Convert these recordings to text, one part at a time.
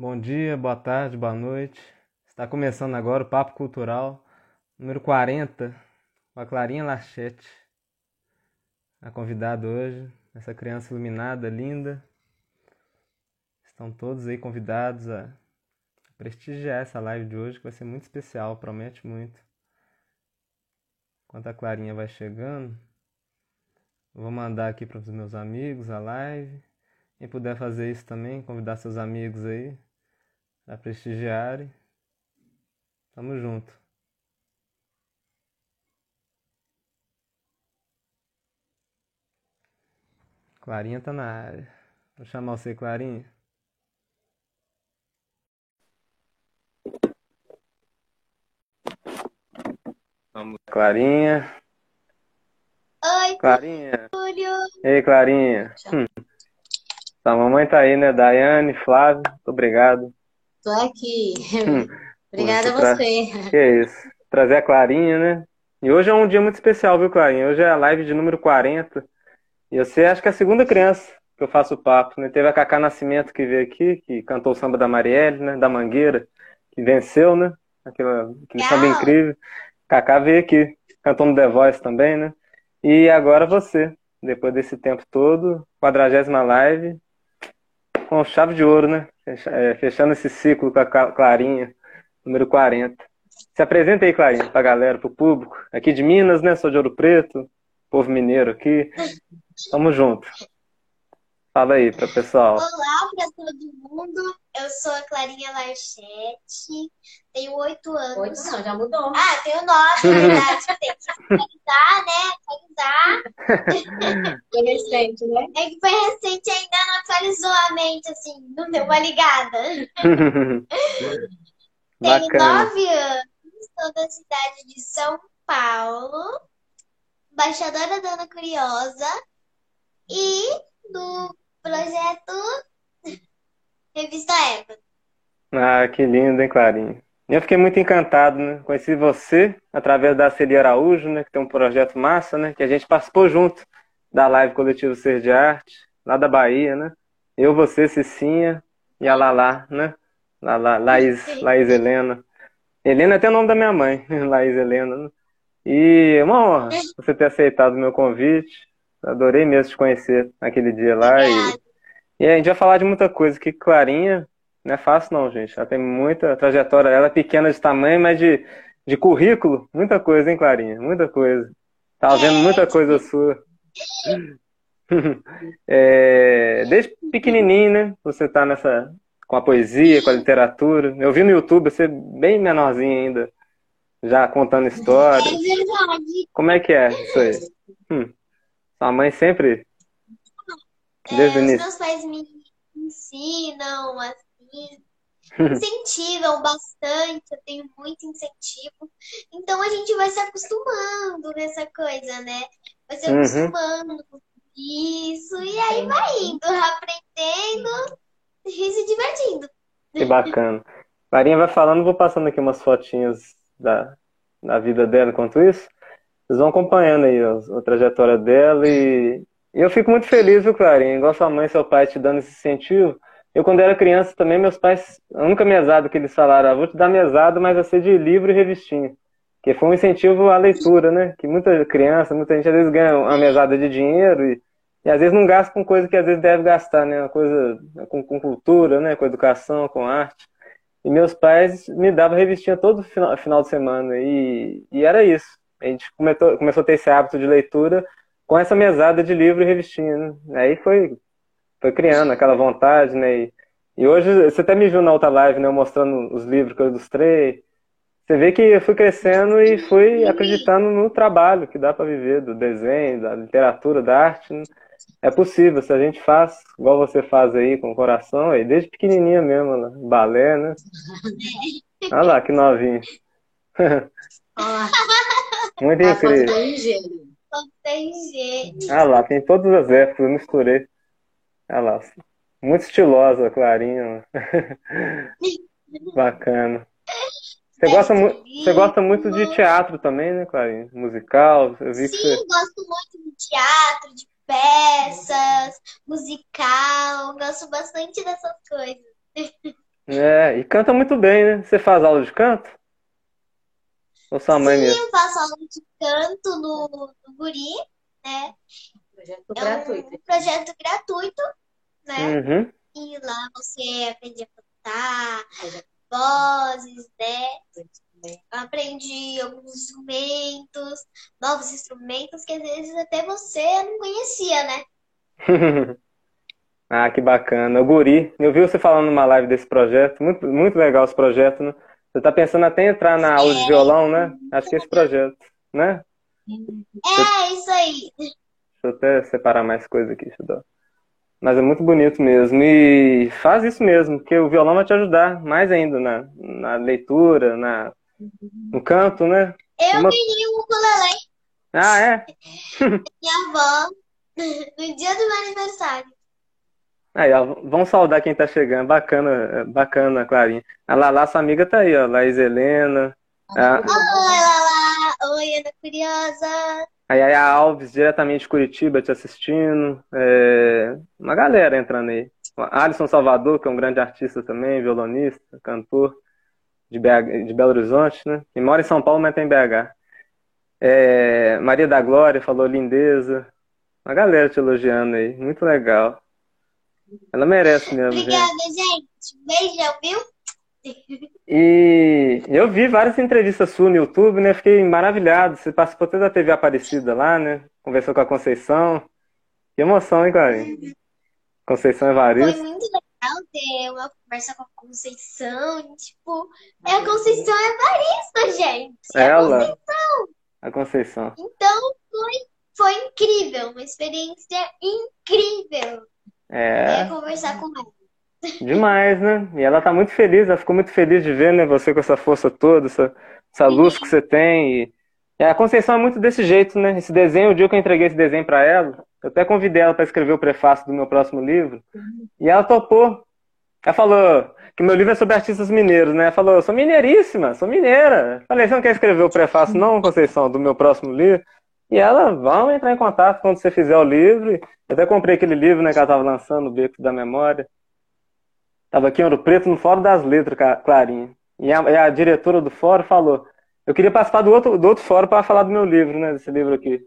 Bom dia, boa tarde, boa noite. Está começando agora o Papo Cultural, número 40, com a Clarinha Lachete. A convidada hoje, essa criança iluminada, linda. Estão todos aí convidados a prestigiar essa live de hoje, que vai ser muito especial, promete muito. Enquanto a Clarinha vai chegando, vou mandar aqui para os meus amigos a live. Quem puder fazer isso também, convidar seus amigos aí para prestigiarem. Tamo junto. Clarinha tá na área. Vou chamar você, Clarinha. Vamos, Clarinha. Oi, Clarinha. Túlio. Ei, Clarinha. Hum. A mamãe tá aí, né? Daiane, Flávio, muito obrigado. Tô aqui. Hum. Obrigada a você. Que é isso. Trazer a Clarinha, né? E hoje é um dia muito especial, viu, Clarinha? Hoje é a live de número 40. E você acho que é a segunda criança que eu faço papo, né? Teve a Cacá Nascimento que veio aqui, que cantou o samba da Marielle, né? Da Mangueira, que venceu, né? Aquela, aquele samba Legal. incrível. Cacá veio aqui, cantou no The Voice também, né? E agora você, depois desse tempo todo, quadragésima live, com chave de ouro, né? É, Fechando esse ciclo com a Clarinha, número 40. Se apresenta aí, Clarinha, pra galera, pro público. Aqui de Minas, né? Sou de Ouro Preto, povo mineiro aqui. Tamo junto. Fala aí pra pessoal. Olá para todo mundo. Eu sou a Clarinha Larchete. Tenho oito anos. Oito não, já mudou. Ah, tenho nove, na verdade. Tem que atualizar, né? Atualizar. Foi recente, né? É que foi recente ainda não atualizou a mente, assim, não deu uma ligada. Tenho Bacana. nove anos, sou da cidade de São Paulo, embaixadora da Ana Curiosa e do projeto Revista Eva. Ah, que lindo, hein, Clarinha? Eu fiquei muito encantado, né? Conheci você através da Celi Araújo, né? Que tem um projeto massa, né? Que a gente participou junto da live Coletivo Ser de Arte, lá da Bahia, né? Eu, você, Cicinha e a Lala, né? Lala, Laís, Laís Helena. Helena é até o nome da minha mãe, Laís Helena, né? E é uma honra você ter aceitado o meu convite. Adorei mesmo te conhecer naquele dia lá. E, e a gente vai falar de muita coisa que Clarinha não é fácil não, gente. Ela tem muita trajetória. Ela é pequena de tamanho, mas de, de currículo, muita coisa, hein, Clarinha? Muita coisa. Tava vendo muita coisa sua. É, desde pequenininho, né? Você tá nessa com a poesia, com a literatura. Eu vi no YouTube você bem menorzinho ainda, já contando É histórias. Como é que é isso aí? Hum. Sua mãe sempre, É, desde os meus pais me ensinam, assim, incentivam bastante, eu tenho muito incentivo. Então a gente vai se acostumando nessa coisa, né? Vai se Uhum. acostumando com isso, e aí vai indo, aprendendo e se divertindo. Que bacana. Clarinha vai falando, vou passando aqui umas fotinhas da, da vida dela enquanto isso. Vocês vão acompanhando aí a, trajetória dela e, e eu fico muito feliz, viu, Clarinha? Igual sua mãe e seu pai te dando esse incentivo. Eu, quando era criança também, meus pais, a única mesada que eles falaram, ah, vou te dar mesada, mas vai ser de livro e revistinha. Que foi um incentivo à leitura, né? Que muita criança, muita gente às vezes ganha uma mesada de dinheiro e, e às vezes não gasta com coisa que às vezes deve gastar, né? Uma coisa com, com cultura, né? Com educação, com arte. E meus pais me davam revistinha todo final, final de semana. E, e era isso. A gente começou, começou a ter esse hábito de leitura com essa mesada de livro e revistinha, né? Aí foi, foi criando aquela vontade, né? E, e hoje, você até me viu na outra live, né? Eu mostrando os livros que eu ilustrei. Você vê que eu fui crescendo e fui acreditando no trabalho que dá para viver, do desenho, da literatura, da arte. né? É possível, se a gente faz, igual você faz aí, com o coração, aí, desde pequenininha mesmo, né? balé, né? Olha lá, que novinho. Olha Muito lá, a foto incrível. do engenho. Não tem. Olha lá, tem todas as épocas, eu misturei. Olha lá, muito estilosa, Clarinha. Bacana. Você gosta, você gosta muito de teatro também, né, Clarinha? Musical, eu vi Sim, você... gosto muito de teatro, de peças, musical, gosto bastante dessas coisas. É, e canta muito bem, né? Você faz aula de canto? Ou sua mãe Sim, mesmo? eu faço aula de canto no, no Guri, né? Projeto É gratuito. um projeto gratuito, né? Uhum. E lá você aprende a cantar, vozes, né? Aprendi alguns instrumentos, novos instrumentos que às vezes até você não conhecia, né? Ah, que bacana. O Guri, eu vi você falando numa live desse projeto, muito, muito legal esse projeto, né? Você tá pensando até em entrar na aula de violão, né? Acho que é esse projeto, né? É, isso aí. Deixa eu até separar mais coisa aqui, deixa eu dar. Mas é muito bonito mesmo. E faz isso mesmo, porque o violão vai te ajudar mais ainda na, na leitura, na, no canto, né? Eu Uma- ganhei um ukulele Ah, é? minha avó no dia do meu aniversário. Aí, ó, vamos saudar quem tá chegando. Bacana, bacana, Clarinha. A Lala, sua amiga, tá aí, ó. Laís Helena. Ah. Oi, Lala! Oi, Ana Curiosa! Aí, aí a Alves, diretamente de Curitiba, te assistindo. É, Uma galera entrando aí. Alisson Salvador, que é um grande artista também, violonista, cantor de, BH, de Belo Horizonte, né? E mora em São Paulo, mas tem em BH. É, Maria da Glória falou lindeza. Uma galera te elogiando aí. Muito legal. Ela merece mesmo. Obrigada, gente. Beijão, viu? E eu vi várias entrevistas suas no YouTube, né? Fiquei maravilhado. Você participou até da TV Aparecida lá, né? Conversou com a Conceição. Que emoção, hein, Clarinha? Conceição Foi Evaristo. muito legal ter uma conversa com a Conceição. Tipo, é a Conceição Evaristo, gente. É a Ela, Conceição. a Conceição. Então, foi, foi incrível. Uma experiência incrível. É, conversar com ela. demais, né? E ela tá muito feliz, ela ficou muito feliz de ver, né? Você com essa força toda, essa, essa luz que você tem. E... e a Conceição é muito desse jeito, né? Esse desenho, o dia que eu entreguei esse desenho pra ela, eu até convidei ela para escrever o prefácio do meu próximo livro. E ela topou. Ela falou que meu livro é sobre artistas mineiros, né? Ela falou, eu sou mineiríssima, sou mineira. Falei, você não quer escrever o prefácio, não, Conceição, do meu próximo livro? E ela, vamos entrar em contato quando você fizer o livro. Eu até comprei aquele livro, né, que ela estava lançando, o Beco da Memória. Tava aqui em Ouro Preto, no Fórum das Letras, Clarinha. E a, e a diretora do fórum falou, eu queria participar do outro, do outro fórum para falar do meu livro, né, desse livro aqui,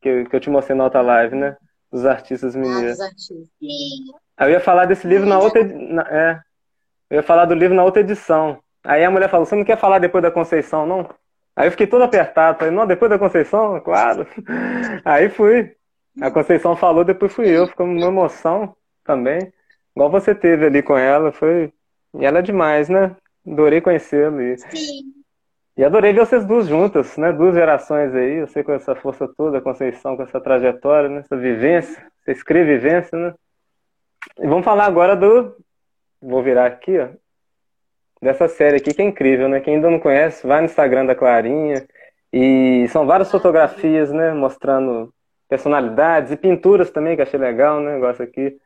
que, eu- que eu te mostrei na outra live, né, dos artistas Ah, mineiros. dos artistas. Aí eu ia falar desse livro na outra. na- é, eu ia falar do livro na outra edição. Aí a mulher falou: Você não quer falar depois da Conceição, não? Aí eu fiquei todo apertado. Falei: Não, depois da Conceição? Claro. Aí fui. A Conceição falou, depois fui eu. Ficou uma emoção também. Igual você teve ali com ela. Foi. E ela é demais, né? Adorei conhecê-lo. E... Sim. E adorei ver vocês duas juntas, né? Duas gerações aí, você com essa força toda, a Conceição com essa trajetória, né? Essa vivência, você escreve vivência, né? E vamos falar agora do. Vou virar aqui, ó. Dessa série aqui que é incrível, né? Quem ainda não conhece, vai no Instagram da Clarinha. E são várias fotografias, né? Mostrando personalidades e pinturas também, que achei legal, né? Negócio aqui.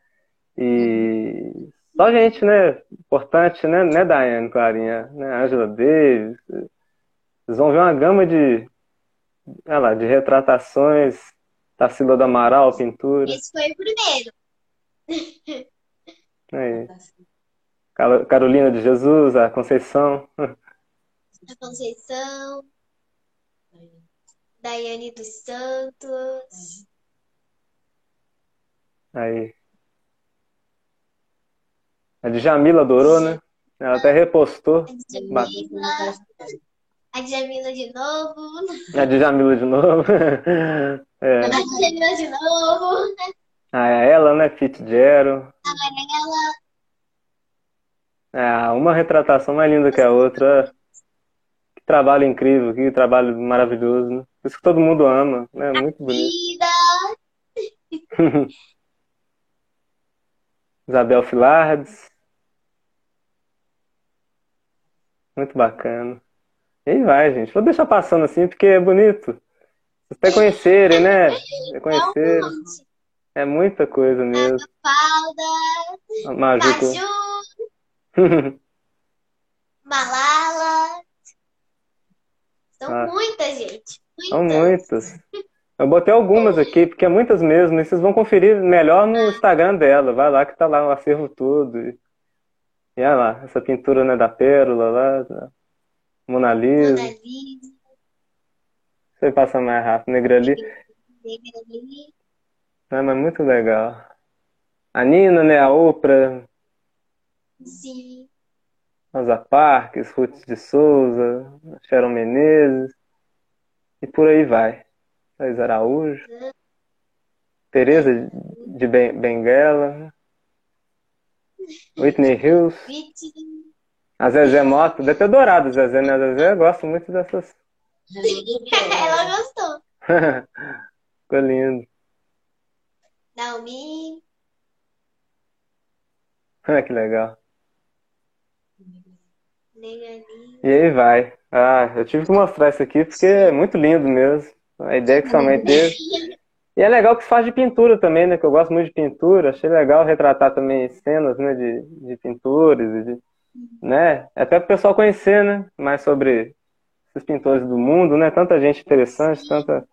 E só gente, né? Importante, né? Né, Daiane, Clarinha? Né? Angela Davis. Vocês vão ver uma gama de, olha lá, de retratações, Tarsila do Amaral, pintura. Esse foi o primeiro. Aí. Car- Carolina de Jesus, a Conceição. A Conceição. Daiane dos Santos. Aí. A Djamila adorou, né? Ela até repostou. A Djamila. A Djamila de novo. A Djamila de novo. É. A Djamila de novo. Ah, ela, né? Fitzgerald. Ela. É, uma retratação mais linda que a outra. Que trabalho incrível, que trabalho maravilhoso, né? Isso que todo mundo ama, né? Muito bonito. Isabel Filardes. Muito bacana. E aí vai, gente. Vou deixar passando assim, porque é bonito. Vocês até conhecerem, né? É um Conhecerem. É muita coisa mesmo. Maju. Malala. São Ah. muitas, gente. São Muitas. muitas. Eu botei algumas aqui, porque é muitas mesmo. E vocês vão conferir melhor no Instagram dela. Vai lá que tá lá o acervo todo. E E olha lá, essa pintura né, da pérola lá, da Mona Lisa. Mona Lisa, Você passa mais rápido, Negrali. Negra ali. Ah, mas muito legal. A Nina, né? A Oprah, Sim. Rosa Parks, Ruth de Souza, Sharon Menezes. E por aí vai. Thais Araújo. Teresa de Ben- Benguela. Whitney Hills. Whitney. A Zezé Mota. Deve ter adorado a Zezé, né? A Zezé gosta muito dessas. Ela gostou. Ficou lindo. Naomi. Ah, que legal. E aí vai. Ah, eu tive que mostrar isso aqui porque é muito lindo mesmo. A ideia que sua mãe teve. E é legal que se faz de pintura também, né? Que eu gosto muito de pintura. Achei legal retratar também cenas, né? De, de pintores, de, né? Até para o pessoal conhecer, né? Mais sobre esses pintores do mundo, né? Tanta gente interessante, tanta.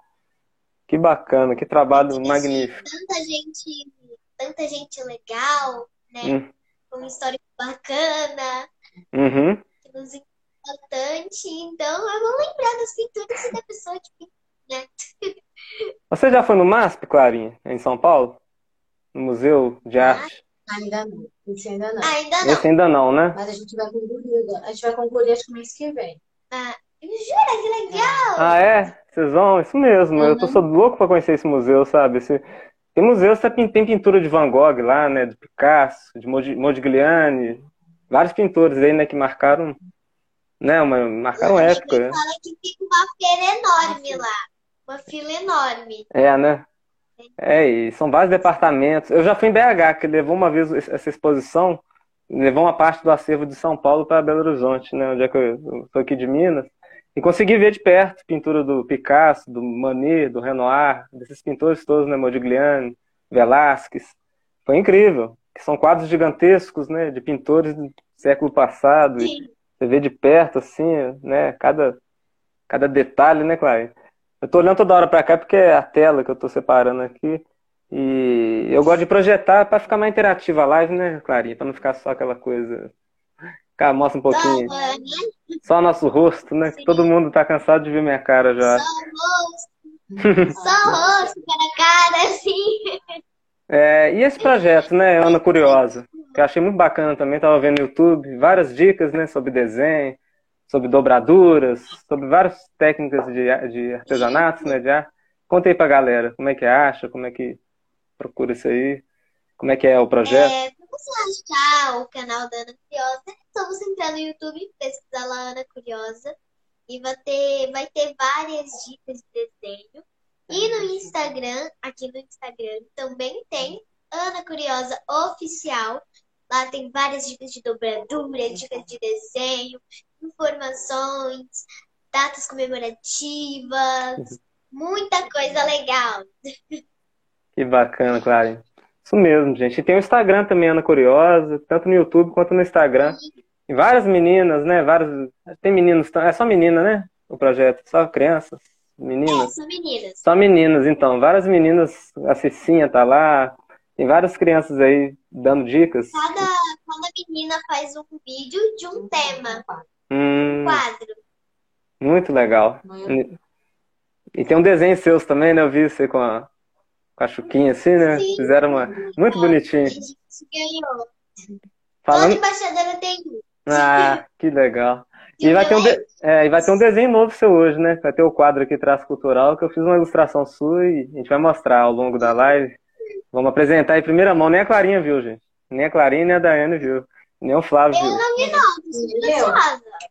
Que bacana, que trabalho magnífico. Tanta gente, tanta gente legal, né? Hum. Com uma história bacana, Uhum. Que nos ensina bastante. Então, eu vou lembrar das pinturas e da pessoa que pinta, né? Você já foi no MASP, Clarinha, em São Paulo? No Museu de Arte? Ainda não. Esse ainda não. Ainda não. Esse ainda não, né? Mas a gente vai concluir. agora. A gente vai concluir acho que mês que vem. Ah, jura que legal! Ah, é? Vocês vão? Isso mesmo. Eu tô sou louco pra conhecer esse museu, sabe? Esse... Tem museu, você tem pintura de Van Gogh lá, né? De Picasso, de Modi- Modigliani, vários pintores aí, né? Que marcaram, né? Uma, marcaram época. né? Fala que fica uma feira enorme lá. Uma fila enorme. É, né? É, e são vários departamentos. Eu já fui em BH, que levou uma vez essa exposição, levou uma parte do acervo de São Paulo para Belo Horizonte, né? Onde é que eu, sou aqui de Minas. E consegui ver de perto pintura do Picasso, do Manet, do Renoir, desses pintores todos, né? Modigliani, Velázquez. Foi incrível. Que são quadros gigantescos, né? De pintores século passado. E Sim. você vê de perto, assim, né? Cada, cada detalhe, né, Clay? Eu tô olhando toda hora pra cá porque é a tela que eu tô separando aqui. E eu gosto de projetar pra ficar mais interativa a live, né, Clarinha? Pra não ficar só aquela coisa. Cara, mostra um pouquinho. Só, né? Só nosso rosto, né? Que todo mundo tá cansado de ver minha cara já. Só o rosto. Só o rosto, cara, cara, assim. É, e esse projeto, né, Ana Curiosa, que eu achei muito bacana também, tava vendo no YouTube, várias dicas, né, sobre desenho, sobre dobraduras, sobre várias técnicas de, de artesanato, né, de arte. Conta aí pra galera, como é que acha, como é que procura isso aí, como é que é o projeto. É, pra você achar o canal da Ana Curiosa, é só você entrar no YouTube, pesquisar lá Ana Curiosa, e vai ter, vai ter várias dicas de desenho. E no Instagram, aqui no Instagram, também tem Ana Curiosa Oficial. Lá tem várias dicas de dobradura, dicas de desenho, informações, datas comemorativas, muita coisa legal. Que bacana, Clarinha. Isso mesmo, gente. E tem o Instagram também, Ana Curiosa, tanto no YouTube quanto no Instagram. E várias meninas, né? Vários... Tem meninos, é só menina, né? O projeto, só crianças, É, meninas. são meninas. Só meninas, então. Várias meninas, a Cicinha tá lá. Tem várias crianças aí dando dicas. Cada, cada menina faz um vídeo de um tema, Hum, quadro. muito legal. E tem um desenho seus também, né? Eu vi você com a, com a Chuquinha assim, né? Sim. Fizeram uma. Muito A bonitinho. gente ganhou. Toda Falando. embaixadora tem um. Ah, que legal. E vai ter um, de- é, e vai ter um desenho novo seu hoje, né? Vai ter o quadro aqui Traço Cultural, que eu fiz uma ilustração sua e a gente vai mostrar ao longo da live. Vamos apresentar em primeira mão. Nem a Clarinha viu, gente. Nem a Clarinha nem a Daiane viu. Nem o Flávio Eu viu. não vi, não. Eu?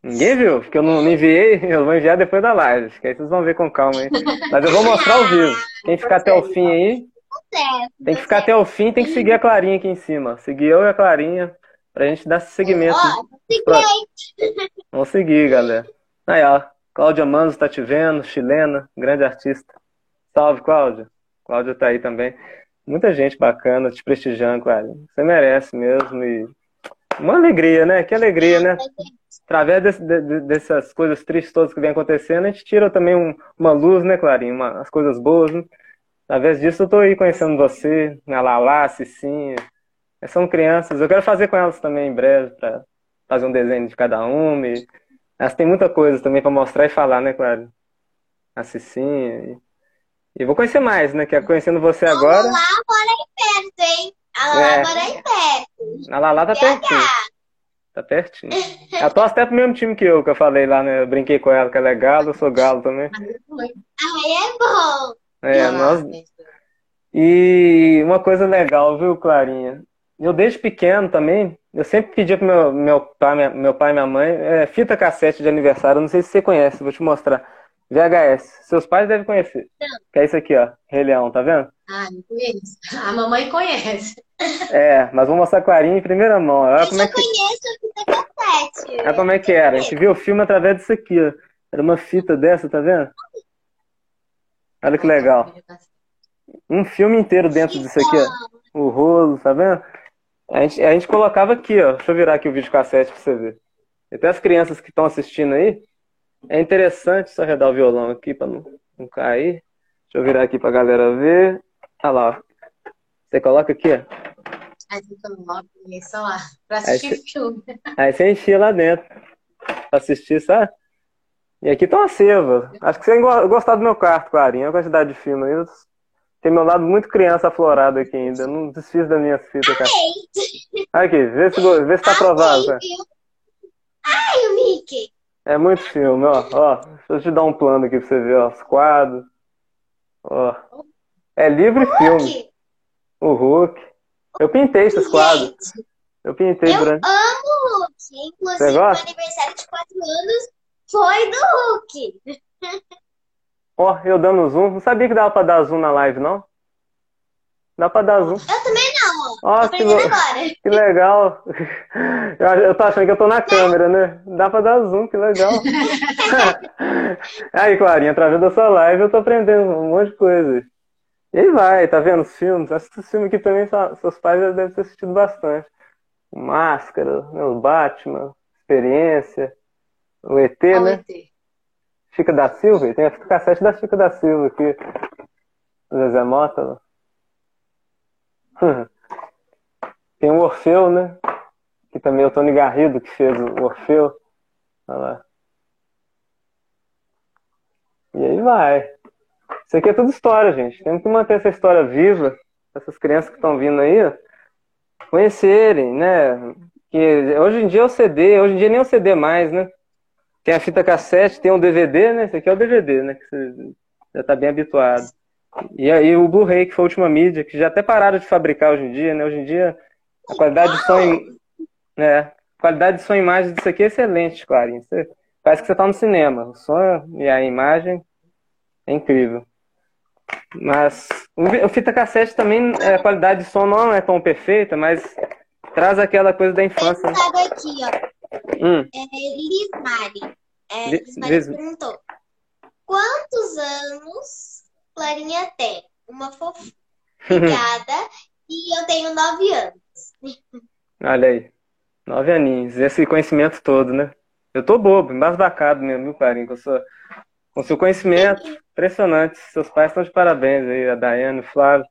Ninguém viu, porque eu não não enviei, eu vou enviar depois da live. Que aí vocês vão ver com calma aí. Mas eu vou mostrar ao vivo. Quem ficar até o fim aí, tem que ficar até o fim, tem que seguir a Clarinha aqui em cima. Seguir eu e a Clarinha pra gente dar seguimento. Vamos seguir, galera. Aí, ó. Cláudia Manzo tá te vendo, chilena, grande artista. Salve, Cláudia. Cláudia tá aí também. Muita gente bacana te prestigiando, Clarinha. Você merece mesmo. E uma alegria, né? Que alegria, né? Através desse- de- de- dessas coisas tristes todas que vem acontecendo, a gente tira também um- uma luz, né, Clarinha? Uma- as coisas boas, né? Através disso eu tô aí conhecendo você, a Lala, a Cicinha, São crianças, eu quero fazer com elas também em breve, para fazer um desenho de cada uma. E... Elas têm muita coisa também para mostrar e falar, né, claro? A Cicinha. E... e vou conhecer mais, né? Que é conhecendo você agora. A Lala mora aí perto, hein? A Lala é. mora aí perto. A Lala tá pertinho. Tá pertinho. Ela torce até pro mesmo time que eu, que eu falei lá, né? Eu brinquei com ela, que ela é galo, eu sou galo também. Aí é bom. É, nós. E uma coisa legal, viu, Clarinha? Eu desde pequeno também, eu sempre pedia pro meu, meu pai, minha, meu pai e minha mãe é, fita cassete de aniversário. Não sei se você conhece, vou te mostrar. VHS. Seus pais devem conhecer. Não. Que é isso aqui, ó. Rei Leão, tá vendo? Ah, não conheço. A mamãe conhece. É, mas vou mostrar a Clarinha em primeira mão. Olha eu como é que... conheço a fita cassete. Olha como é que era. A gente viu o filme através disso aqui, ó. Era uma fita dessa, tá vendo? Olha que legal. Um filme inteiro dentro disso aqui, ó. O rolo, tá vendo? A gente, a gente colocava aqui, ó. Deixa eu virar aqui o vídeo cassete pra você ver. E até as crianças que estão assistindo aí, é interessante só redar o violão aqui para não, não cair. Deixa eu virar aqui pra galera ver. Olha lá, ó. Você coloca aqui, ó. Aí você coloca isso lá, pra assistir aí filme. Aí você enchia lá dentro pra assistir, sabe? E aqui tá uma seva. Acho que você ia gostar do meu quarto, Clarinha. A quantidade de filme aí. Tem meu lado muito criança aflorado aqui ainda. Eu não desfiz das minhas fitas, cara. Aqui, vê se, vê se tá aprovado. Ai, o Mickey. É muito filme, ó. ó. Deixa eu te dar um plano aqui pra você ver, ó. Os quadros. Ó. É livro e filme. O Hulk. Eu pintei esses quadros. Eu pintei eu durante. amo o Hulk. Inclusive, meu aniversário de 4 anos foi do Hulk. Ó, eu dando zoom. Não sabia que dava pra dar zoom na live, não? Dá pra dar zoom. Eu também Ó, que, agora. que legal. Eu, eu tô achando que eu tô na câmera, né? Dá pra dar zoom, que legal. aí, Clarinha, através da sua live eu tô aprendendo um monte de coisa. E aí vai, tá vendo os filmes? Esses filmes aqui também seus pais já devem ter assistido bastante. O Máscara, né? o Batman, Experiência, o ET, né? ET? Chica da Silva, tem a cassete da Chica da Silva aqui. Zezé Mota. Tem o Orfeu, né? Que também é o Tony Garrido que fez o Orfeu. Olha lá. E aí vai. Isso aqui é tudo história, gente. Temos que manter essa história viva. Essas crianças que estão vindo aí, conhecerem, né? Que hoje em dia é o CD, hoje em dia nem é o CD mais, né? Tem a fita cassete, tem um DVD, né? Esse aqui é o DVD, né? Que você já está bem habituado. E aí o Blu-ray, que foi a última mídia, que já até pararam de fabricar hoje em dia, né? Hoje em dia a qualidade de som, é, a qualidade de som e imagem disso aqui é excelente, Clarinha. Você, parece que você está no cinema. O som e a imagem é incrível. Mas o fita cassete também, é, a qualidade de som não é tão perfeita, mas traz aquela coisa da infância. Pensado aqui, ó. Hum. É, Liz Mari. É, Liz Mari Liz... perguntou: quantos anos Clarinha tem? Uma fofigada e eu tenho nove anos. Olha aí. Nove aninhos. Esse conhecimento todo, né? Eu tô bobo, embasbacado mesmo, viu, Clarinha? Com, sua, com seu conhecimento. Impressionante. Seus pais estão de parabéns aí, a Daiane, o Flávio.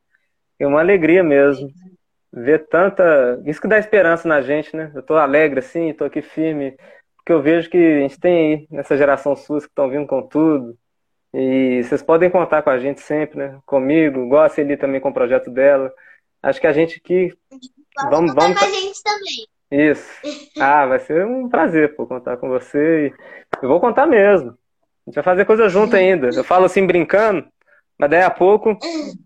É uma alegria mesmo. Ver tanta. Isso que dá esperança na gente, né? Eu tô alegre assim, tô aqui firme. Porque eu vejo que a gente tem aí, nessa geração sua que estão vindo com tudo. E vocês podem contar com a gente sempre, né? Comigo, gosta a também com o projeto dela. Acho que a gente aqui. Vamos, vamos. com a gente também. Isso. Ah, vai ser um prazer pô, contar com você. Eu vou contar mesmo. A gente vai fazer coisa junto ainda. Eu falo assim brincando, mas daí a pouco,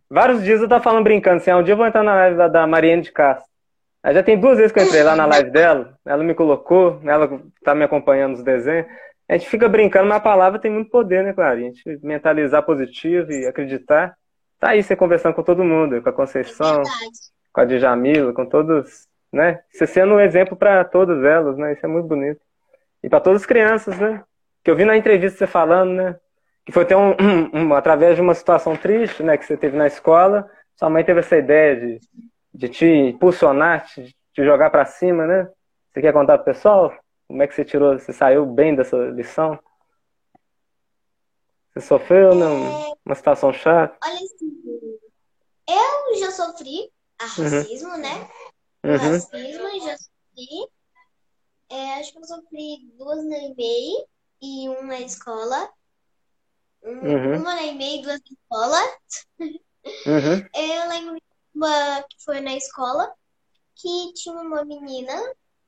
vários dias eu tô falando brincando assim, ah, um dia eu vou entrar na live da, Mariane de Castro. Aí já tem duas vezes que eu entrei lá na live dela, ela me colocou, ela tá me acompanhando nos desenhos. A gente fica brincando, mas a palavra tem muito poder, né, claro? A gente mentalizar positivo e acreditar. Tá aí você conversando com todo mundo, com a Conceição, é com a Djamila, com todos, né? Você sendo um exemplo para todas elas, né? Isso é muito bonito. E para todas as crianças, né? Que eu vi na entrevista você falando, né? Que foi até um, um, através de uma situação triste, né? Que você teve na escola, sua mãe teve essa ideia de, de te impulsionar, te, te jogar para cima, né? Você quer contar pro pessoal? Como é que você tirou, você saiu bem dessa lição? Você sofreu, né? Uma situação chata? Olha assim, eu já sofri a uhum. racismo, uhum. né? Uhum. racismo, já sofri. É, acho que eu sofri duas na EMEI e um na escola. Um- Uhum. Uma na EMEI e duas na escola. Uhum. Eu lembro uma que foi na escola, que tinha uma menina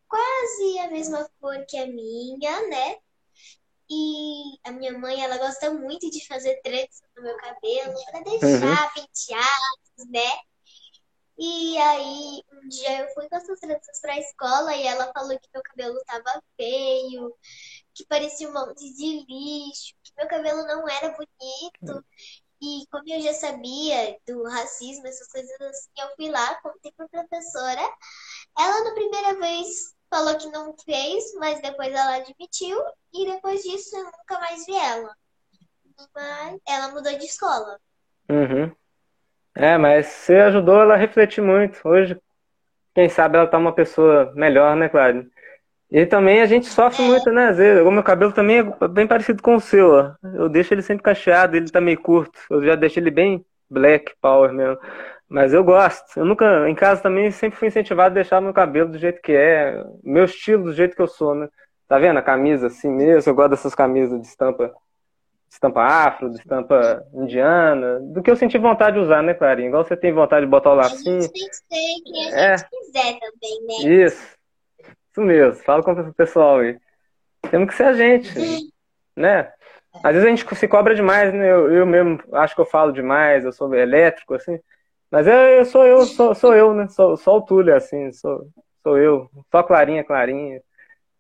quase a mesma cor que a minha, né? E a minha mãe, ela gosta muito de fazer trança no meu cabelo para deixar penteados, né? E aí, um dia eu fui com essas tranças pra escola e ela falou que meu cabelo tava feio, que parecia um monte de lixo, que meu cabelo não era bonito. E como eu já sabia do racismo, essas coisas assim, eu fui lá, contei pra professora. Ela, na primeira vez, falou que não fez, mas depois ela admitiu. E depois disso, eu nunca mais vi ela. Mas ela mudou de escola. Uhum. É, mas você ajudou ela a refletir muito. Hoje, quem sabe ela tá uma pessoa melhor, né, Claro? E também a gente sofre muito, né? Às vezes, o meu cabelo também é bem parecido com o seu, ó. Eu deixo ele sempre cacheado, ele tá meio curto. Eu já deixo ele bem black power mesmo. Mas eu gosto. Eu nunca, em casa também, sempre fui incentivado a deixar meu cabelo do jeito que é, meu estilo do jeito que eu sou, né? Tá vendo a camisa assim mesmo? Eu gosto dessas camisas de estampa, de estampa afro, de estampa indiana, do que eu senti vontade de usar, né, Clarinha? Igual você tem vontade de botar o A lacinho. gente tem que ser quem a É. gente quiser também, né? Isso. Isso mesmo. Fala com o pessoal aí. Temos que ser a gente, né? Às vezes a gente se cobra demais, né? Eu, eu mesmo acho que eu falo demais, eu sou elétrico, assim. Mas eu, eu sou eu, sou, sou eu, né? Sou, sou o Túlio, assim, sou, sou eu. Só Clarinha, Clarinha.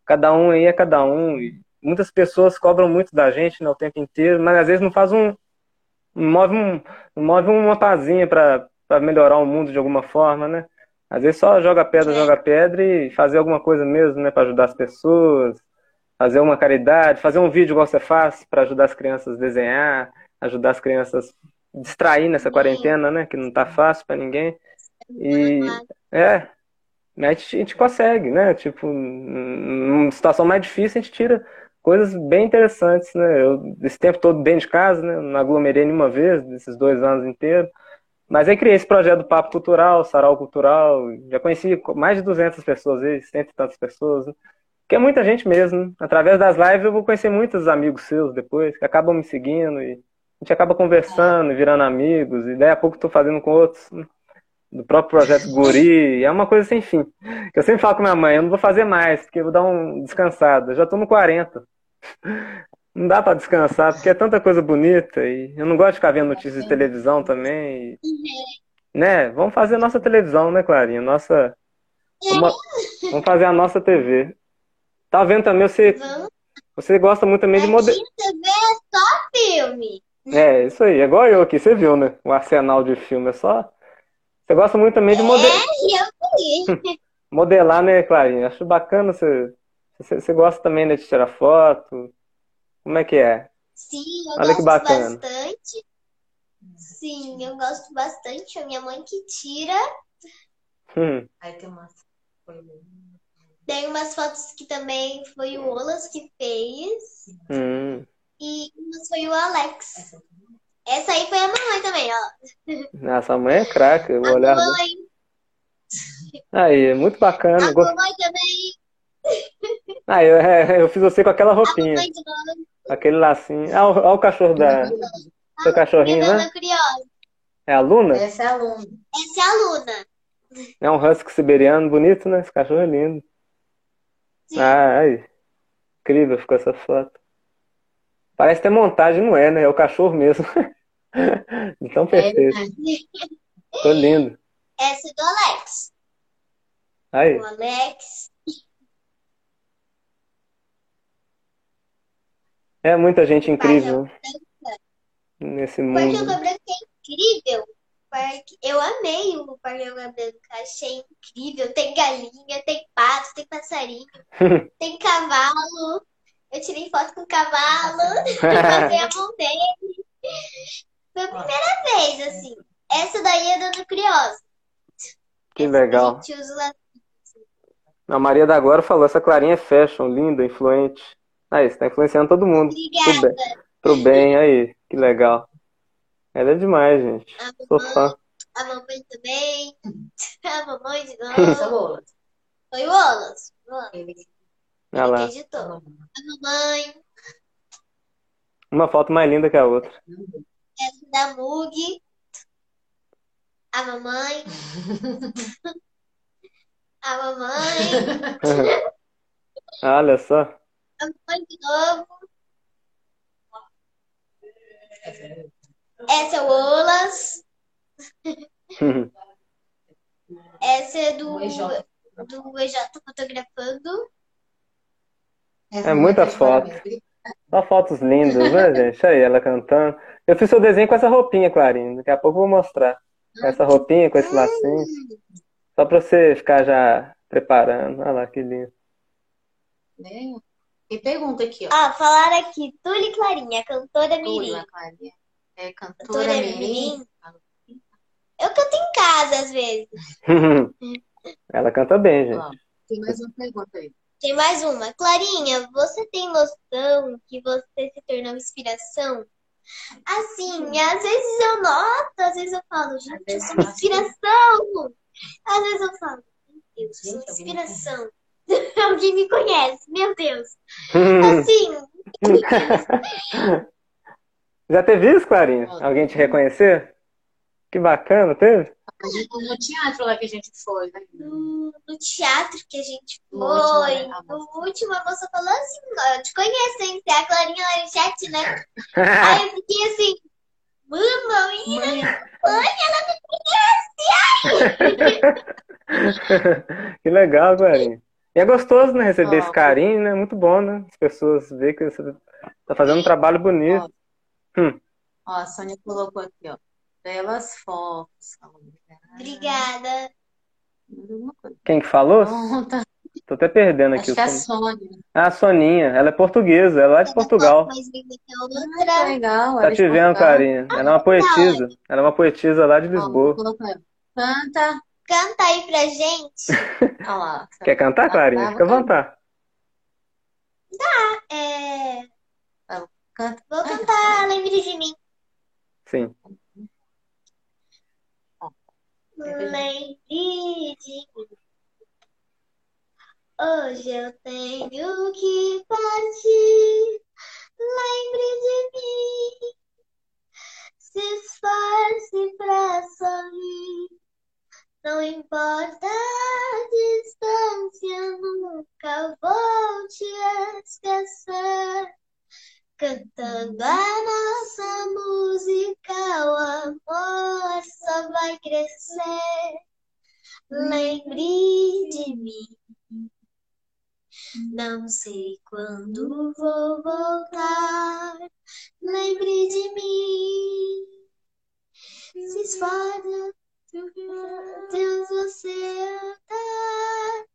Cada um aí é cada um. E muitas pessoas cobram muito da gente, né, o tempo inteiro, mas às vezes não faz um. Não move, um, move uma pazinha pra melhorar o mundo de alguma forma, né? Às vezes só joga pedra, É. joga pedra e fazer alguma coisa mesmo, né, Pra ajudar as pessoas, fazer uma caridade, fazer um vídeo igual você faz pra ajudar as crianças a desenhar, ajudar as crianças distrair nessa quarentena, né, que não tá fácil pra ninguém. E é, a gente, a gente consegue, né? Tipo, numa situação mais difícil, a gente tira coisas bem interessantes, né? Eu, esse tempo todo dentro de casa, né? Não aglomerei nenhuma vez, desses dois anos inteiros. Mas aí criei esse projeto do Papo Cultural, Sarau Cultural. Já conheci mais de 200 pessoas aí, cento e tantas pessoas, né? Que é muita gente mesmo. né? Através das lives eu vou conhecer muitos amigos seus depois, que acabam me seguindo e a gente acaba conversando, virando amigos. E daí a pouco estou fazendo com outros, né? do próprio projeto Guri. É uma coisa sem fim. Eu sempre falo com minha mãe, eu não vou fazer mais, porque eu vou dar um descansado. Eu já estou no 40. Não dá para descansar, porque é tanta coisa bonita e eu não gosto de ficar vendo notícias de televisão também. e- né? Vamos fazer a nossa televisão, né, Clarinha? Nossa. Vamos, vamos fazer a nossa TV. Tá vendo também, você, você gosta muito também de modelo. TV é só filme. É, isso aí, é igual eu aqui, você viu, né? O arsenal de filme é só. Você gosta muito também de mode- É, eu vi. modelar, né, Clarinha? Acho bacana você, você, gosta também, né, de tirar foto. Como é que é? Sim, eu Olha que gosto bacana. bastante. Sim, eu gosto bastante. A minha mãe que tira. Hum, Aí tem uma. Tem umas fotos que também foi o Olas que fez. hum. E foi o Alex. Essa aí foi a mamãe também, ó. Nossa, a mãe é craque, o A olhar mamãe, Aí, é muito bacana. a Go- mamãe também. Ah, eu, é, eu fiz você com aquela A roupinha, mamãe de novo. aquele lacinho. Ah, o, ah, o cachorro da. Seu cachorrinho, Minha né? curiosa. É a Luna? Essa é a aluna. Essa é a Luna. É um husky siberiano bonito, né? Esse cachorro é lindo. Sim. Ah, aí. Incrível ficou essa foto. Parece ter montagem, não é, né? É o cachorro mesmo. Então perfeito. É, Ficou lindo. Essa é do Alex. Aí. O Alex. É muita gente incrível nesse O Parque mundo. Yoga Branca é incrível. Eu amei o Parque Yoga Branca. Achei incrível. Tem galinha, tem pato, tem passarinho, tem cavalo. Eu tirei foto com o cavalo. Passei a mão dele. Foi a primeira vez, assim. Essa daí é Dona Curiosa. Que Essa legal. A gente usa lá. A Maria da Agora falou, essa Clarinha é fashion, linda, influente. Aí, você tá influenciando todo mundo. Pro Obrigada. bem, pro bem, aí. Que legal. Ela é demais, gente. A Sou mamãe, fã. A mamãe também. A mamãe de novo. Foi o Wallace. O Wallace. Olha lá. A mamãe. Uma foto mais linda que a outra. Essa da Mug. A mamãe. A mamãe. Olha só. A mamãe de novo. Essa é o Wallace. Essa é do, do EJ fotografando. É não muita tá de foto. parabéns. Só fotos lindas, né, gente? Aí ela cantando. Eu fiz seu desenho com essa roupinha, Clarinha. Daqui a pouco eu vou mostrar. Com essa roupinha, com esse lacinho. Só pra você ficar já preparando. Olha lá, que lindo. Né? E pergunta aqui, ó. Ah, falaram aqui. Tuli Clarinha, cantora mirim. a Clarinha. É cantora Cantora mirim. Eu canto em casa, às vezes. Ela canta bem, gente. Ó, Tem mais uma pergunta aí. Tem mais uma. Clarinha, você tem noção que você se tornou inspiração? Assim, às vezes eu noto, às vezes eu falo, gente, eu sou uma inspiração. Às vezes eu falo, meu Deus, eu sou uma inspiração. Alguém me conhece, meu Deus. Assim, Já teve isso, Clarinha? Alguém te reconhecer? Que bacana, teve? No teatro lá que a gente foi, né? no, no teatro que a gente No último, foi, né? No último, a moça falou assim, eu te conheço, hein? Você é a Clarinha lá no chat, né? Aí eu fiquei assim, menina, mãe, ela me conhece, ai! Que legal, Clarinha. E é gostoso, né, receber esse carinho, né? Muito bom, né? As pessoas verem que você tá fazendo um trabalho bonito. Hum. Ó, a Sônia colocou aqui, ó. Belas fotos. Obrigada. Alguma coisa. Quem que falou? Tô até perdendo aqui. Acho o que é a. Sônia. Ah, a Soninha. Ela é portuguesa, ela é lá de Portugal. Que a Ah, legal. Tá é te vendo, Portugal. Clarinha. Ela é uma poetisa. Ela é uma poetisa lá de Lisboa. Canta. Canta aí pra gente. Olha lá. Quer cantar, Clarinha? Fica à vontade. É, Canta. vou cantar Lembre de mim. Sim. Lembre de mim. Hoje eu tenho que partir. Lembre de mim. Se esforce pra sorrir. Não importa a distância, nunca vou te esquecer. Cantando a nossa música, o amor só vai crescer. Lembre de mim. Não sei quando vou voltar. Lembre de mim. Se esforça, Deus você andar.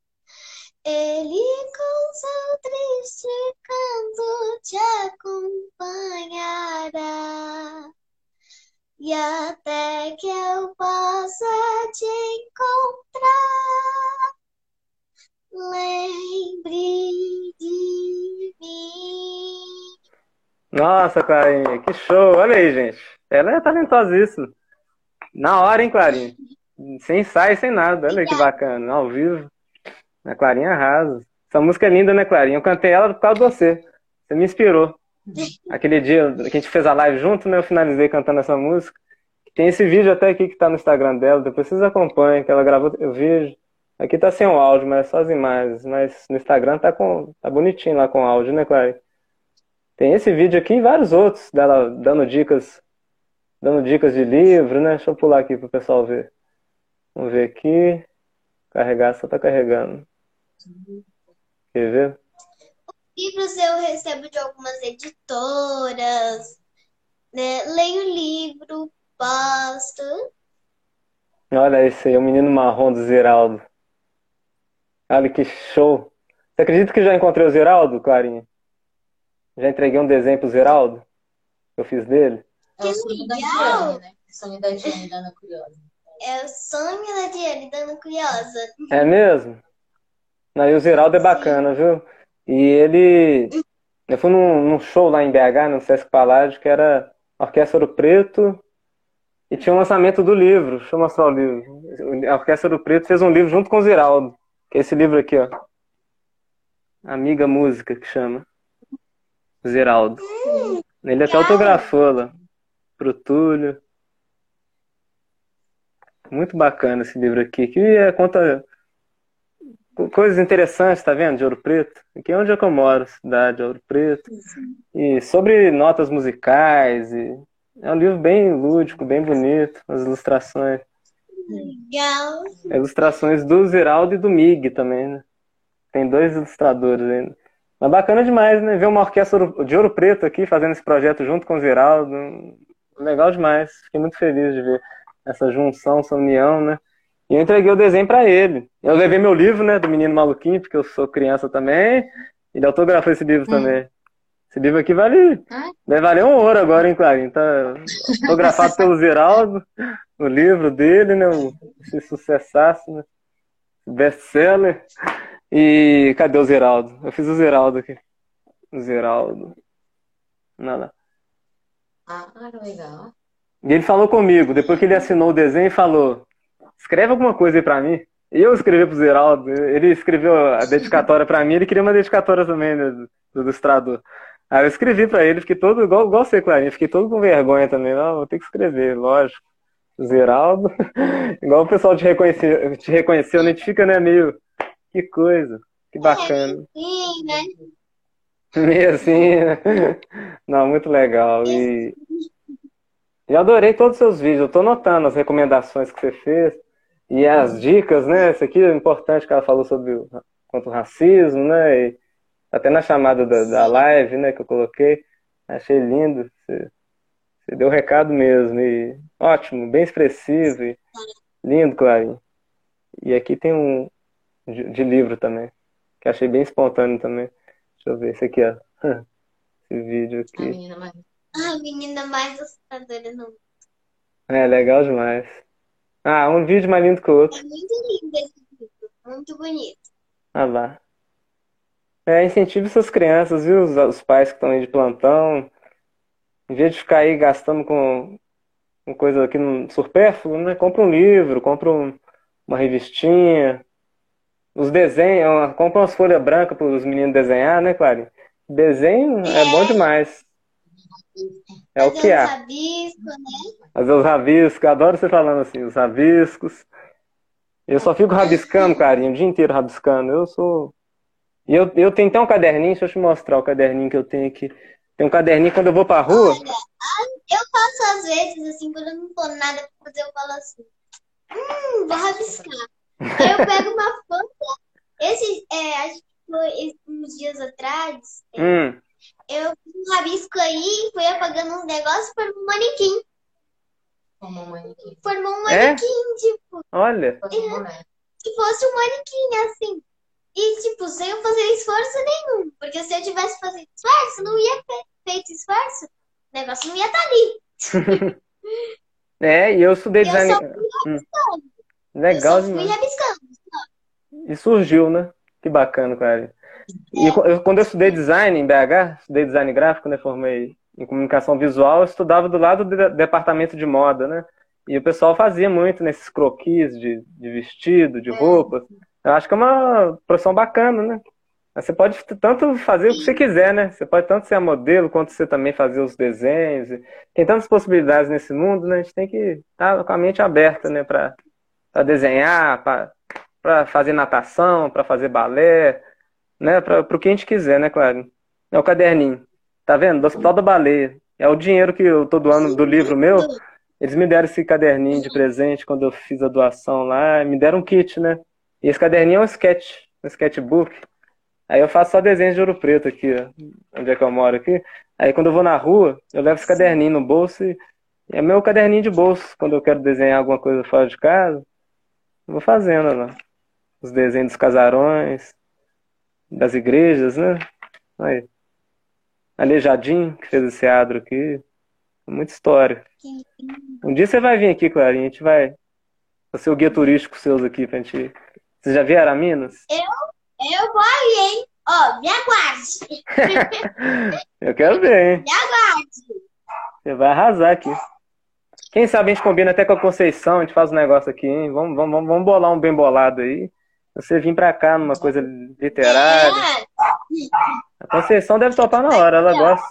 Ele com seu triste canto te acompanhará. E até que eu possa te encontrar, lembre de mim. Nossa, Clarinha, que show. Olha aí, gente. Ela é talentosíssima. Na hora, hein, Clarinha? Sem ensaio, sem nada. Olha aí que bacana. Ao vivo. A Clarinha arrasa. Essa música é linda, né, Clarinha? Eu cantei ela por causa de você. Você me inspirou. Aquele dia que a gente fez a live junto, né? Eu finalizei cantando essa música. Tem esse vídeo até aqui que tá no Instagram dela. Depois vocês acompanhem, que ela gravou o vídeo. Aqui tá sem o áudio, mas é só as imagens. Mas no Instagram tá, com, tá bonitinho lá com o áudio, né, Clarinha? Tem esse vídeo aqui e vários outros dela dando dicas, dando dicas de livro, né? Deixa eu pular aqui pro pessoal ver. Vamos ver aqui. Carregar, só tá carregando. Quer ver? Livros eu recebo de algumas editoras, né? Leio livro, posto. Olha esse aí, o menino marrom do Zeraldo. Olha que show. Você acredita que eu já encontrei o Zeraldo, Clarinha? Já entreguei um desenho pro Zeraldo? Que eu fiz dele? É o sonho da. Diane, né? O sonho da Diane, Curiosa. É o sonho da Diane, dando curiosa. É mesmo? Não, e o Zeraldo é bacana, viu? E ele. Eu fui num, num show lá em BH, no Sesc Paládio, que era Orquestra Ouro Preto E tinha o lançamento do livro. Deixa eu mostrar o livro. A Orquestra do Preto fez um livro junto com o Ziraldo. Que é esse livro aqui, ó. Amiga Música, que chama. Ziraldo. Ele até autografou lá. Pro Túlio. Muito bacana esse livro aqui. Que é, conta coisas interessantes, tá vendo? De Ouro Preto. Aqui é onde é que eu moro, cidade de Ouro Preto. E sobre notas musicais. E... É um livro bem lúdico, bem bonito, as ilustrações. Legal. Ilustrações do Ziraldo e do Mig também, né? Tem dois ilustradores ainda. Mas bacana demais, né? Ver uma orquestra de Ouro Preto aqui fazendo esse projeto junto com o Ziraldo. Legal demais. Fiquei muito feliz de ver essa junção, essa união, né? E eu entreguei o desenho para ele. Eu levei meu livro, né, do Menino Maluquinho, porque eu sou criança também. Ele autografou esse livro hum. também. Esse livro aqui vale, deve valer um ouro agora, hein, Clarinho? Tá autografado pelo Ziraldo, o livro dele, né? Esse sucessaço, né? Best-seller. E cadê o Ziraldo? Eu fiz o Ziraldo aqui. O Ziraldo. Nada. Ah, legal. E ele falou comigo, depois que ele assinou o desenho, falou: escreve alguma coisa aí pra mim. E eu escrevi pro Ziraldo, ele escreveu a dedicatória pra mim, ele queria uma dedicatória também né, do, do ilustrador. Aí eu escrevi pra ele, fiquei todo, igual, igual você, Clarinha, fiquei todo com vergonha também. Não, vou ter que escrever, lógico. Ziraldo, igual o pessoal te reconheceu, te reconheceu, a gente fica, né, meio, que coisa, que bacana. Sim, né? Meio assim, né? Não, muito legal. E eu adorei todos os seus vídeos, eu tô notando as recomendações que você fez. E as dicas, né? Isso aqui é importante que ela falou sobre o, contra o racismo, né? E até na chamada da, da live, né, que eu coloquei. Achei lindo. Você, você deu o recado mesmo. E ótimo, bem expressivo. E lindo, Clarinho. E aqui tem um de, de, livro também, que achei bem espontâneo também. Deixa eu ver esse aqui, ó. Esse vídeo aqui. A menina mais, a menina mais assustadora no mundo. É, legal demais. Ah, um vídeo mais lindo que o outro. É muito lindo esse vídeo. Muito bonito. Ah lá. É, incentive suas crianças, viu? Os, os pais que estão aí de plantão. Em vez de ficar aí gastando com, com coisa aqui no supérfluo, né? Compra um livro, compra um, uma revistinha. Os desenhos, compra umas folhas brancas para os meninos desenhar, né, Clarinha? Desenho é, é bom demais. É o que há. Rabisco, né? Fazer os rabiscos, adoro você falando assim, os rabiscos. Eu só fico rabiscando, carinho, o dia inteiro rabiscando. Eu sou. E eu, eu tenho até um caderninho, deixa eu te mostrar o caderninho que eu tenho aqui. Tem um caderninho quando eu vou pra rua. Eu faço às vezes, assim, quando eu não tô nada pra fazer, eu falo assim. Hum, vou rabiscar. Aí eu pego uma foto. Esse, é, acho que foi uns dias atrás. Hum. Eu fiz um rabisco aí, fui apagando uns negócios e formou um manequim. Formou um manequim. Formou um manequim, é? tipo. Olha. Se fosse um manequim, assim. E, tipo, sem eu fazer esforço nenhum. Porque se eu tivesse feito esforço, não ia ter feito esforço. O negócio não ia estar tá ali. é, e eu estudei design. Eu só fui rabiscando. Hum. Legal eu só. E surgiu, né? Que bacana, cara. E eu, quando eu estudei design em BH, estudei design gráfico, né? Formei em comunicação visual, eu estudava do lado do departamento de moda, né? E o pessoal fazia muito nesses croquis de, de vestido, de é. roupa. Eu acho que é uma profissão bacana, né? Você pode tanto fazer o que você quiser, né? Você pode tanto ser a modelo, quanto você também fazer os desenhos. Tem tantas possibilidades nesse mundo, né? A gente tem que estar com a mente aberta, né? Para desenhar, para fazer natação, para fazer balé, né? Para o que a gente quiser, né, Claro? É o caderninho. Tá vendo? Do Hospital da Baleia. É o dinheiro que eu tô doando do livro meu. Eles me deram esse caderninho de presente quando eu fiz a doação lá. Me deram um kit, né? E esse caderninho é um sketch, um sketchbook. Aí eu faço só desenhos de ouro preto aqui, ó, onde é que eu moro aqui. Aí quando eu vou na rua, eu levo esse caderninho no bolso e é meu caderninho de bolso. Quando eu quero desenhar alguma coisa fora de casa, eu vou fazendo lá. Os desenhos dos casarões, das igrejas, né? Aí. Aleijadinho, que fez esse adro aqui. Muita história. Um dia você vai vir aqui, Clarinha, a gente vai fazer o guia turístico seus aqui pra gente. Vocês já vieram a Minas? Eu, eu vou aí, hein? Ó, me aguarde. eu quero ver, hein? Me aguarde. Você vai arrasar aqui. Quem sabe a gente combina até com a Conceição, a gente faz um negócio aqui, hein? Vamos, vamos, vamos bolar um bem bolado aí. Você vir pra cá numa coisa literária. É, A Conceição deve topar na hora, ela gosta.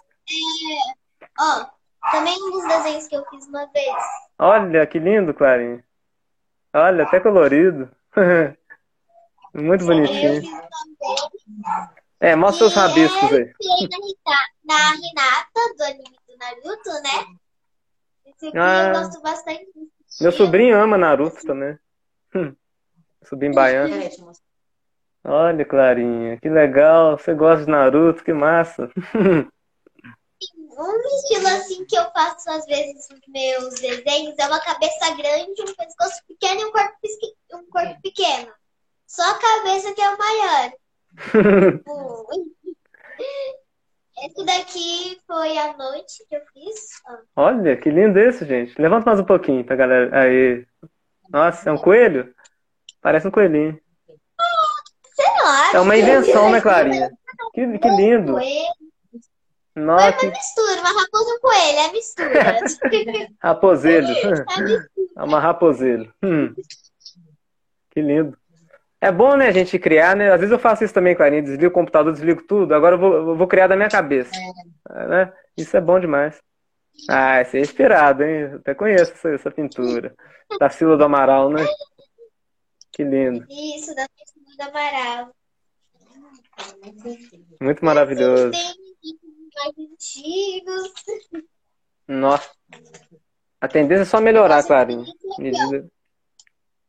ó, também um dos desenhos que eu fiz uma vez. Olha, que lindo, Clarinha. Olha, até colorido. Muito Eu bonitinho. É, mostra os rabiscos é aí. na Hinata, do anime do Naruto, né? Esse aqui Ah. eu gosto bastante. Meu sobrinho ama Naruto também. Hum. Sobrinho baiano. Peraí, deixa eu mostrar. Olha, Clarinha, que legal. Você gosta de Naruto, que massa. Um estilo assim que eu faço às vezes nos meus desenhos é uma cabeça grande, um pescoço pequeno e um corpo, um corpo pequeno. Só a cabeça que é o maior. Tipo, Esse daqui foi a noite que eu fiz. Olha, que lindo esse, gente. Levanta mais um pouquinho pra galera. Aí. Nossa, é um coelho? Parece um coelhinho. Não? É uma invenção, né, Clarinha? Que, que lindo. Nossa, uma mistura, uma raposa e um coelho, é mistura. raposelho. É mistura. É uma raposelho. Hum. Que lindo. É bom, né, a gente criar, né? Às vezes eu faço isso também, Clarinha. Desligo o computador, desligo tudo. Agora eu vou, eu vou criar da minha cabeça. É, né? Isso é bom demais. Ah, esse é inspirado, hein? Eu até conheço essa, essa pintura. Tarsila do Amaral, né? Que lindo. Isso, da do Amaral. Muito maravilhoso. Mais antigos. Nossa. A tendência é só melhorar, de Clarinha. Me diz-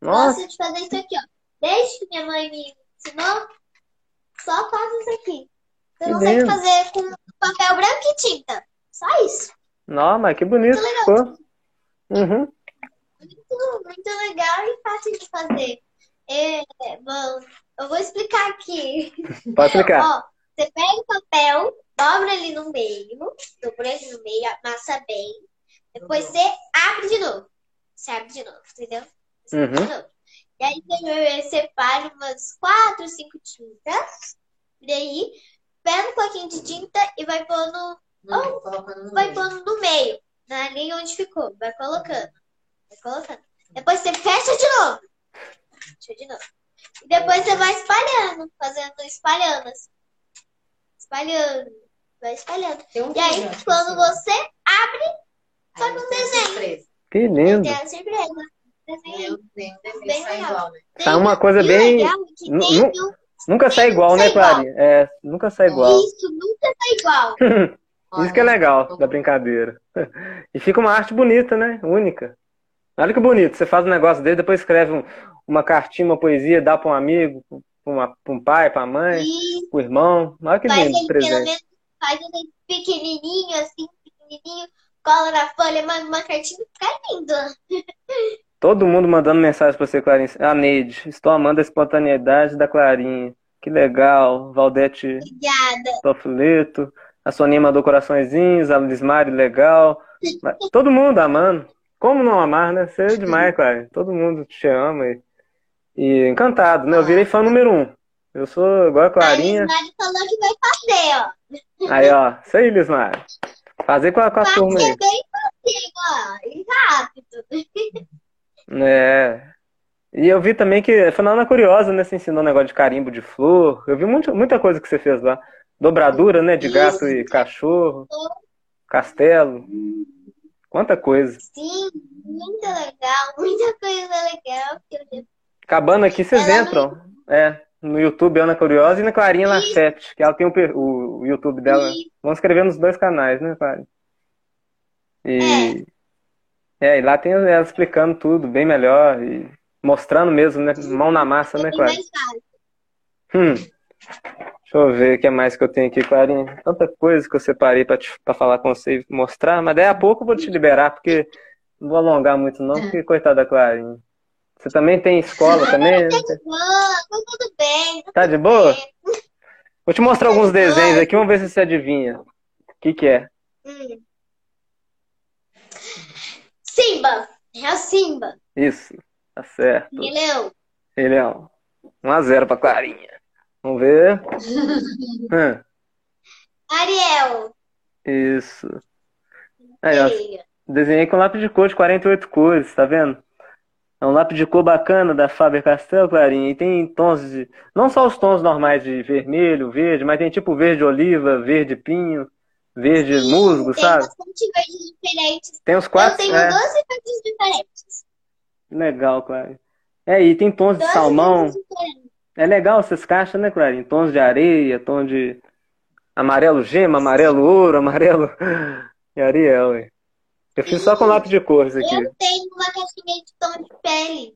Nossa, Gosto de fazer isso aqui, ó. Desde que minha mãe me ensinou, só faço isso aqui. Você consegue lindo. fazer com papel branco e tinta. Só isso. não, mas que bonito que ficou. Uhum. Muito, muito legal e fácil de fazer. É, bom, eu vou explicar aqui. Pode explicar. Ó, você pega o papel, dobra ele no meio, dobra ele no meio, amassa bem. Depois você abre de novo. Você abre de novo, entendeu? Você abre Uhum. de novo. E aí você separa umas quatro, cinco tintas. E aí, pega um pouquinho de tinta e vai pondo, Não, no vai meio. pondo no meio, na linha onde ficou. Vai colocando. Vai colocando. Depois você fecha de novo. De novo. E depois você vai espalhando, fazendo, espalhando assim. Espalhando. Vai espalhando. Um E aí, quando assim. você abre, Aí faz um desenho. surpresa. Que lindo. tem a surpresa. Desenho. Bem sai legal. igual, né? Tá uma coisa bem- um- Nunca sai igual, né. Clarinha? É, nunca sai igual. Isso, nunca tá igual. Isso que é legal da brincadeira. E fica uma arte bonita, né? Única. Olha que bonito. Você faz um negócio dele, depois escreve um- uma cartinha, uma poesia, dá para um amigo, para um pai, para a mãe, para o irmão. Olha que lindo ele, pelo presente. menos, faz ele pequenininho, assim, pequenininho, cola na folha, manda uma cartinha, fica lindo. Todo mundo mandando mensagem para você, Clarinha. A Neide, estou amando a espontaneidade da Clarinha. Que legal. Valdete Obrigada. Tofileto. A Soninha mandou coraçõezinhos. A Lismari, legal. Todo mundo amando. Como não amar, né? Você é demais, Clarinha. Todo mundo te ama. E, e encantado, né? Eu virei fã número um. Eu sou igual a A Clarinha. Lismari falou que vai fazer, ó. Aí, ó. Isso aí, Lismari. Fazer com a, com a turma Fazer aí. bem facinho, ó. E rápido. É. E eu vi também que foi na Curiosa, né? Você ensinou um negócio de carimbo de flor. Eu vi muito, muita coisa que você fez lá. Dobradura, né? De gato e cachorro. Castelo. Quanta coisa. Sim, muito legal. Muita coisa legal que eu Acabando aqui, vocês Ela entram. É. No YouTube Ana Curiosa e na Clarinha Lachete, que ela tem o, o, YouTube dela. vi. Vamos escrever nos dois canais, né, Clarinha? E, é, e lá tem ela explicando tudo bem melhor e mostrando mesmo, né? Mão na massa, né, Bem Clarinha? mais fácil. Hum. Deixa eu ver o que mais que eu tenho aqui, Clarinha. Tanta coisa que eu separei pra falar com você e mostrar, mas daí a pouco eu vou te liberar, porque não vou alongar muito não, porque coitada da Clarinha. Você também tem escola também? né? Tá de boa, tá tudo bem. Tá de boa? Vou te mostrar alguns desenhos aqui, vamos ver se você adivinha. O que que é? Hum. Simba. É o Simba. Isso, tá certo. Rei Leão. Ele é um 1x0 pra Clarinha. Vamos ver. Hum, Ariel. isso. Aí, ó. Desenhei com lápis de cor de 48 cores, tá vendo? É um lápis de cor bacana da Faber-Castell, Clarinha, e tem tons de... Não só os tons normais de vermelho, verde, mas tem tipo verde oliva, verde pinho, verde Sim, musgo, tem sabe? bastante verdes diferentes. Tem uns Eu quatro... tenho é, 12 verdes diferentes. legal, Clarinha. É, e tem tons de 12 salmão. diferentes. É legal essas caixas, né, Clarinha? Tons de areia, tom de amarelo gema, amarelo ouro, amarelo e Ariel, ué. Eu fiz só com lápis de cores aqui. Eu tenho uma caixinha de tom de pele.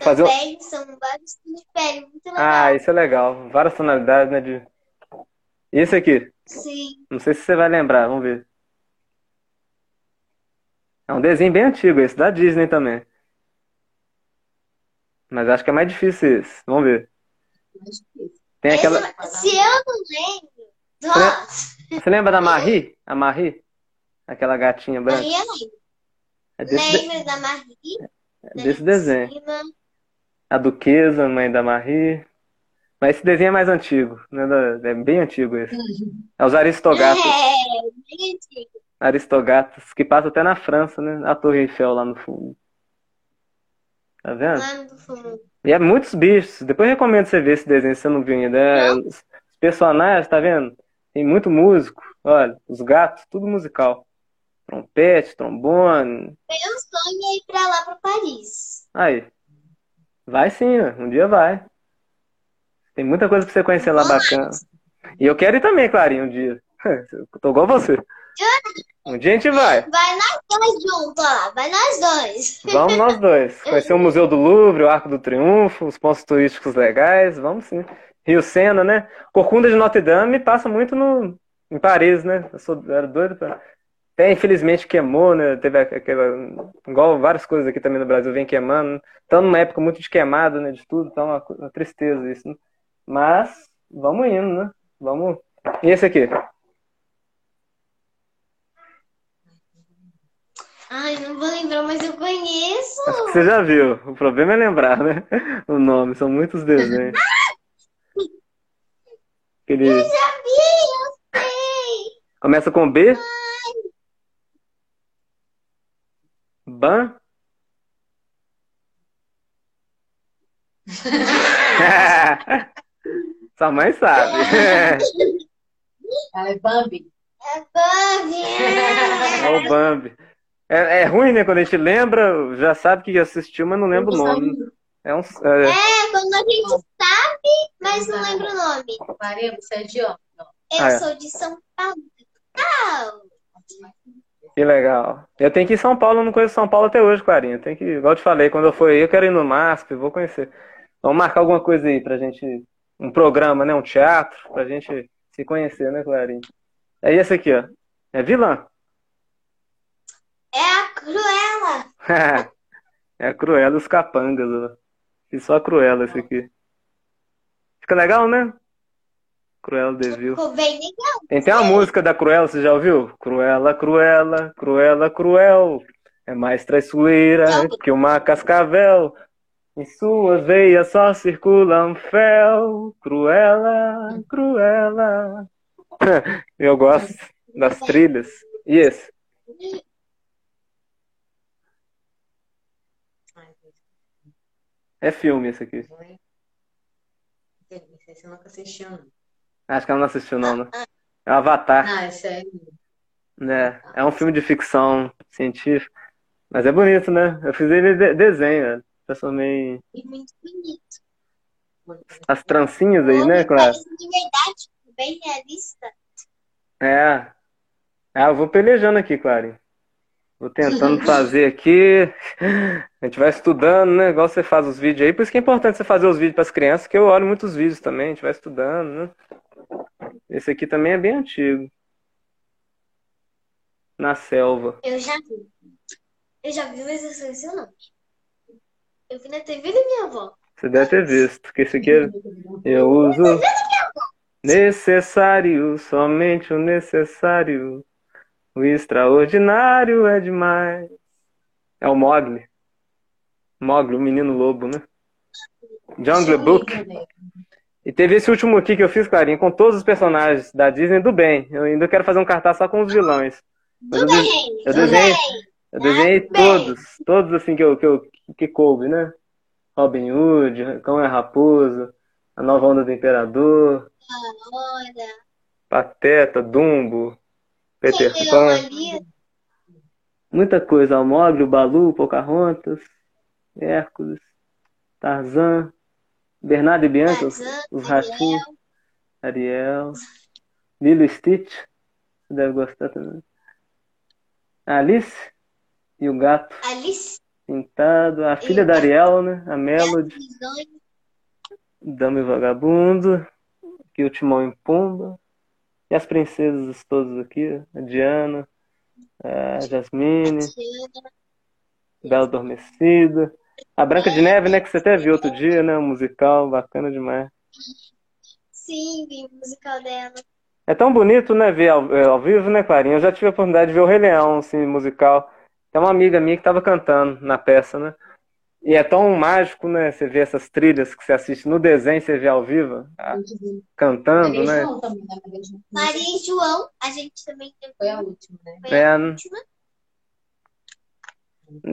Fazer o- Também são vários tons de pele. Muito legal. Ah, isso é legal. Várias tonalidades, né? De... E esse aqui? Sim. Não sei se você vai lembrar, vamos ver. É um desenho bem antigo esse, da Disney também. Mas acho que é mais difícil esse. Vamos ver. Tem aquela. Se eu não lembro. Nossa, Você lembra da Marie? A Marie? Aquela gatinha branca? Maria lembra. É desse, de- da Marie? é desse desenho. A Duquesa, mãe da Marie. Mas esse desenho é mais antigo, né? É bem antigo esse. É os Aristogatas. É, bem antigo. Aristogatas, que passa até na França, né? A Torre Eiffel lá no fundo. Tá vendo? Fundo. E é muitos bichos. Depois eu recomendo você ver esse desenho se você não viu ainda. É, os personagens, tá vendo? Tem muito músico. Olha, os gatos, tudo musical. Trompete, trombone. Meu sonho é ir pra lá, pra Paris. Aí. Vai sim, né? um dia vai. Tem muita coisa pra você conhecer lá bacana. E eu quero ir também, Clarinha, um dia. Eu tô igual você. Um dia a gente vai. Vai nós dois juntos lá, vai nós dois. Vamos nós dois. Conhecer o Museu do Louvre, o Arco do Triunfo, os pontos turísticos legais. Vamos sim. Rio Sena, né? Corcunda de Notre Dame passa muito no, em Paris, né? Eu sou, era doido pra... Até infelizmente queimou, né? Teve aquela. Igual várias coisas aqui também no Brasil vem queimando. Estamos numa época muito de queimada, né? De tudo, tá uma, uma tristeza isso, né? Mas vamos indo, né? Vamos. E esse aqui? Ai, não vou lembrar, mas eu conheço. Acho que você já viu. O problema é lembrar, né? O nome, são muitos desenhos. Aquele. Eu já vi, eu sei. Começa com B? Ban? Sua mãe sabe. Ela é Bambi. É Bambi. É o Bambi. É, é ruim, né? Quando a gente lembra, já sabe que assistiu, mas não lembra o nome. É um. é- É, quando a gente sabe, mas não lembra o nome. Maria, você é de onde? Eu Ah, é. sou de São Paulo. Paulo. Que legal. Eu tenho que ir em São Paulo, eu não conheço São Paulo até hoje, Clarinha. Tem que, igual eu te falei, quando eu for aí, eu quero ir no MASP, vou conhecer. Vamos marcar alguma coisa aí pra gente. Um programa, né? Um teatro, pra gente se conhecer, né, Clarinha? É esse aqui, ó. É vilã. É a Cruella. É a Cruella dos Capangas, ó. Fiz só a Cruella esse aqui. Fica legal, né? Cruella Devil. Ficou bem legal. Tem até uma música da Cruella, você já ouviu? Cruella, Cruella, Cruella, Cruel. É mais traiçoeira que uma cascavel. Em suas veias só circula um fel. Cruella, Cruella. Eu gosto das trilhas. E esse? É filme esse aqui. não é? Esse você nunca assistiu, não. Acho que ela não assistiu, não, né? É o Avatar, Ah, esse é. né? É um filme de ficção científica. Mas é bonito, né? Eu fiz ele de desenho, né? Transformei E muito bonito. as trancinhas aí, né, Clara? De verdade, bem realista. É. Ah, eu vou pelejando aqui, Clarinha. Vou tentando fazer aqui. A gente vai estudando, né? Igual você faz os vídeos aí. Por isso que é importante você fazer os vídeos para as crianças, que eu olho muitos vídeos também. A gente vai estudando, né? Esse aqui também é bem antigo. Na selva. Eu já vi. Eu já vi, mas eu esqueci o nome. Eu vi na TV da minha avó. Você deve ter visto, porque esse aqui é- eu uso necessário, somente o necessário. O extraordinário é demais. É o Mogli. Mogli, o menino lobo, né? Jungle Book. E teve esse último aqui que eu fiz, Clarinha, com todos os personagens da Disney do bem. Eu ainda quero fazer um cartaz só com os vilões. Do eu, bem, eu desenhei, eu desenhei bem. todos, todos assim que eu, que eu que coube, né? Robin Hood, Cão é Raposa, A Nova Onda do Imperador, Olha, Pateta, Dumbo, Peter Pan, ali, muita coisa. Almogre, o Balu, Pocahontas, Hércules, Tarzan, Bernardo e Bianca, os, os Ariel. ratinhos, Ariel, Lilo e Stitch, você deve gostar também. Alice e o gato Alice, pintado, a filha da. Ariel, né? A Melody, Dama e Vagabundo, aqui o Timão e Pumba, e as princesas todas aqui, a Diana, a Jasmine, Bela Adormecida, a Branca de Neve, né? Que você até viu outro dia, né? Um musical bacana demais. sim, vi o musical dela. É tão bonito, né? Ver ao, é, ao vivo, né, Clarinha? Eu já tive a oportunidade de ver o Rei Leão, assim, musical. Tem uma amiga minha que estava cantando na peça, né? E é tão mágico, né? Você vê essas trilhas que você assiste no desenho, você vê ao vivo, a- cantando, Maria né? João também, né? Maria João. Maria e João, a gente também Foi a última, né? foi É, a né? última.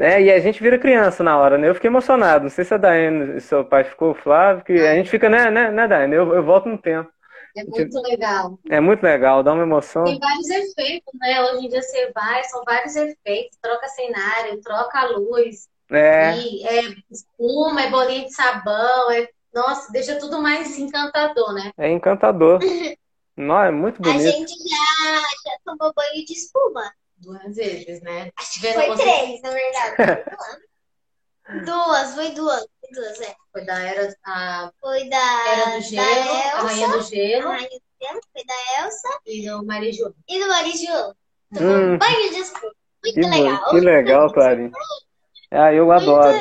É, e a gente vira criança na hora, né? Eu fiquei emocionado. Não sei se a Daiane e seu pai ficou, Flávio, que a gente fica, né, né, né, Daiane? Eu, eu volto no tempo. É muito legal. É muito legal, dá uma emoção. Tem vários efeitos, né? Hoje em dia você vai, são vários efeitos. Troca cenário, troca a luz. É, E é espuma, é bolinha de sabão. É... Nossa, deixa tudo mais encantador, né? é encantador. Não, é muito A bonito. gente já, já tomou banho de espuma. Duas vezes, né? Acho que Vendo foi você- três, na verdade. Duas, foi duas. Foi duas, é. Foi da Era, a Foi da, Era do da Gelo, a Rainha Elsa, do Gelo a Rainha do Gelo, foi da Elsa e do Maria João. e do Maria João. Tomou Hum. banho de espuma. Muito Que, legal. que legal, Clarinha. Ah, eu adoro.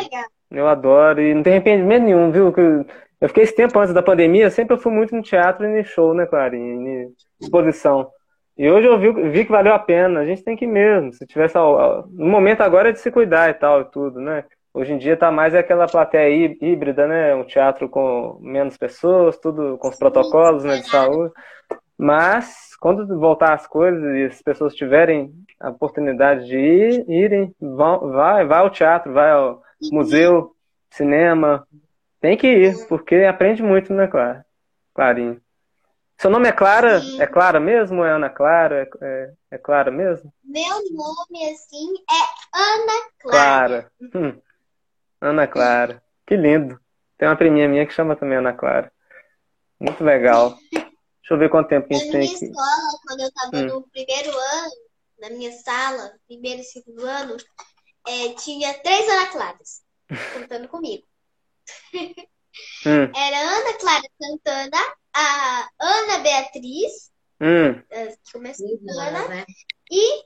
Eu adoro. E não tem arrependimento nenhum, viu? Eu- fiquei esse tempo antes da pandemia, sempre fui muito no teatro e no show, né, Clarinha? Em exposição. E hoje eu vi, vi que valeu a pena. A gente tem que ir mesmo. Se tivesse. No momento agora é de se cuidar e tal, e tudo, né? Hoje em dia tá mais aquela plateia hí- híbrida, né? Um teatro com menos pessoas, tudo com os protocolos, né, de saúde. Mas quando voltar as coisas e as pessoas tiverem a oportunidade de ir, irem, vão, vai, vai ao teatro, vai ao museu, cinema. Tem que ir, porque aprende muito, né, Clara? Clarinha. Seu nome é Clara? Sim. É Clara mesmo? É Ana Clara? É, é, é Clara mesmo? Meu nome, assim, é Ana Clara. Clara. Hum. Ana Clara. Que lindo. Tem uma priminha minha que chama também Ana Clara. Muito legal. Deixa eu ver quanto tempo que a Na gente tem aqui. escola, quando eu estava Hum. no primeiro ano, na minha sala, primeiro e segundo ano, é, tinha três Ana Claras, contando comigo. Hum, Era a Ana Clara Santana, a Ana Beatriz, hum. eh, que começou com Ana, Ana, né? e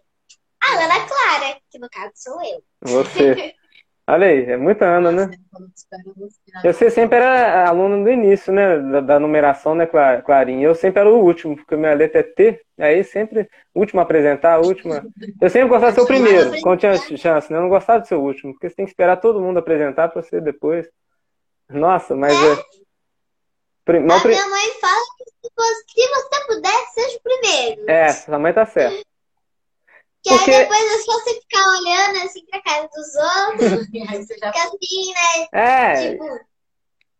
a Ana Clara, que no caso sou eu. Você. Olha aí, é muita Ana, né? Eu sei, sempre era aluno do início, né? Da, da numeração, né, Cla- Clarinha? Eu sempre era o último, porque minha letra é T, aí sempre, último a apresentar, a última. Eu sempre gostava de ser o primeiro, quando tinha chance, né? Eu não gostava de ser o último, porque você tem que esperar todo mundo apresentar pra você depois. Nossa, mas é. Pri- não, A minha mãe fala que se você, se você puder, seja o primeiro. É, sua mãe tá certa. Que aí porque- depois é só você ficar olhando assim pra casa dos outros, aí você já fica assim, né? É, Tipo,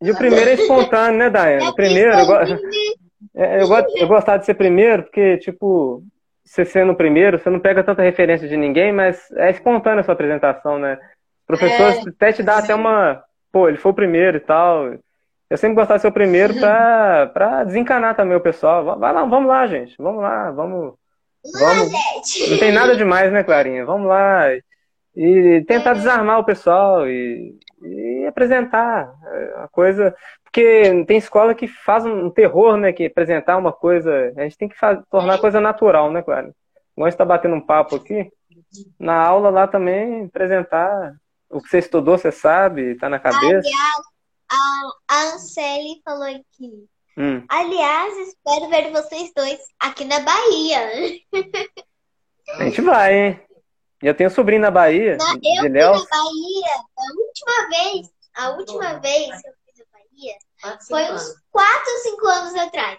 e o primeiro é espontâneo, né, Daiane? O primeiro, eu, go- é, eu, go- eu gostava de ser primeiro, porque, tipo, você sendo o primeiro, você não pega tanta referência de ninguém, mas é espontânea a sua apresentação, né? Os professores até te dá até uma. Pô, ele foi o primeiro e tal. Eu sempre gostava de ser o primeiro pra, pra desencanar também o pessoal. Vai lá, vamos lá, gente. Vamos lá, vamos. Vamos. Não tem nada demais, né, Clarinha? Vamos lá. E tentar desarmar o pessoal e, e apresentar é, a coisa. Porque tem escola que faz um terror, né? Que apresentar uma coisa. A gente tem que fa- tornar a coisa natural, né, Clarinha? Igual a gente tá batendo um papo aqui. Na aula lá também, apresentar o que você estudou, você sabe, tá na cabeça. A Anceli falou aqui. Hum. Aliás, espero ver vocês dois aqui na Bahia. A gente vai, hein? Eu tenho um sobrinho na Bahia, Na- eu fui Léo. na Bahia a última vez, a última vez que eu fui na Bahia quatro, foi cinco uns anos. 4 ou 5 anos atrás.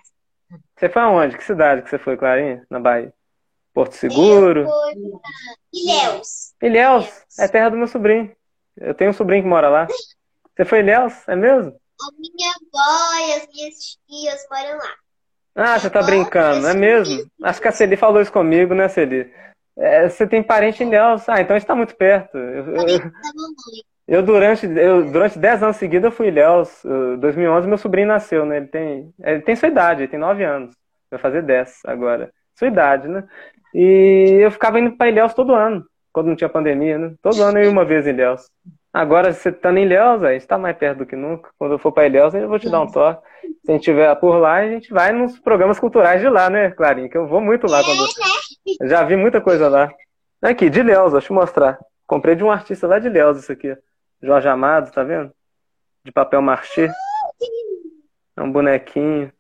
Você foi aonde? Que cidade que você foi, Clarinha? Na Bahia? Porto Seguro. Eu fui pra Ilhéus. Ilhéus, é terra do meu sobrinho. Eu tenho um sobrinho que mora lá. Você foi em Ilhéus? É mesmo? A minha avó e as minhas tias moram lá. Ah, você tá Agora, brincando, é mesmo? Acho que a Celi falou isso comigo, né, Celi? É, você tem parente em Ilhéus. Ah, então está muito perto. Eu, eu- eu durante, eu, durante 10 anos seguidos, eu fui Ilhéus. Em 2011, meu sobrinho nasceu, né? Ele tem, ele tem sua idade, ele tem 9 anos. Vai fazer 10 agora. Sua idade, né? E eu ficava indo para Ilhéus todo ano, quando não tinha pandemia, né? Todo ano eu ia uma vez em Ilhéus. Agora, você tá em Ilhéus, a gente tá mais perto do que nunca. Quando eu for para Ilhéus, eu vou te dar um toque. Se a gente estiver por lá, a gente vai nos programas culturais de lá, né, Clarinha? Que eu vou muito lá quando. Eu já vi muita coisa lá. Aqui, de Ilhéus, deixa eu mostrar. Comprei de um artista lá de Ilhéus isso aqui. Jorge Amado, tá vendo? De papel machê. É um bonequinho.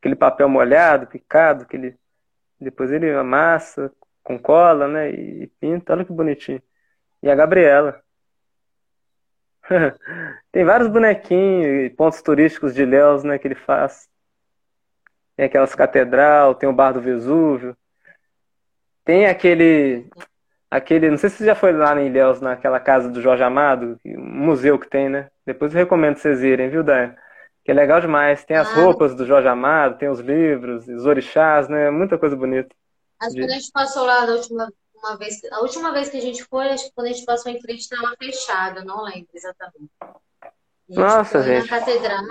Aquele papel molhado, picado, aquele. Depois ele amassa com cola, né? E pinta. Olha que bonitinho. E a Gabriela. Tem vários bonequinhos e pontos turísticos de Ilhéus, né, que ele faz. Tem aquelas catedral, tem o Bar do Vesúvio. Tem aquele, aquele, não sei se você já foi lá em Ilhéus, naquela casa do Jorge Amado, um museu que tem, né? Depois eu recomendo vocês irem, viu, Dan? Que é legal demais. Tem as Ah. roupas do Jorge Amado, tem os livros, os orixás, né? Muita coisa bonita. Acho que quando a gente passou lá da última uma vez, a última vez que a gente foi, acho que quando a gente passou em frente estava fechado, eu não lembro exatamente. Gente Nossa, foi gente. na catedral,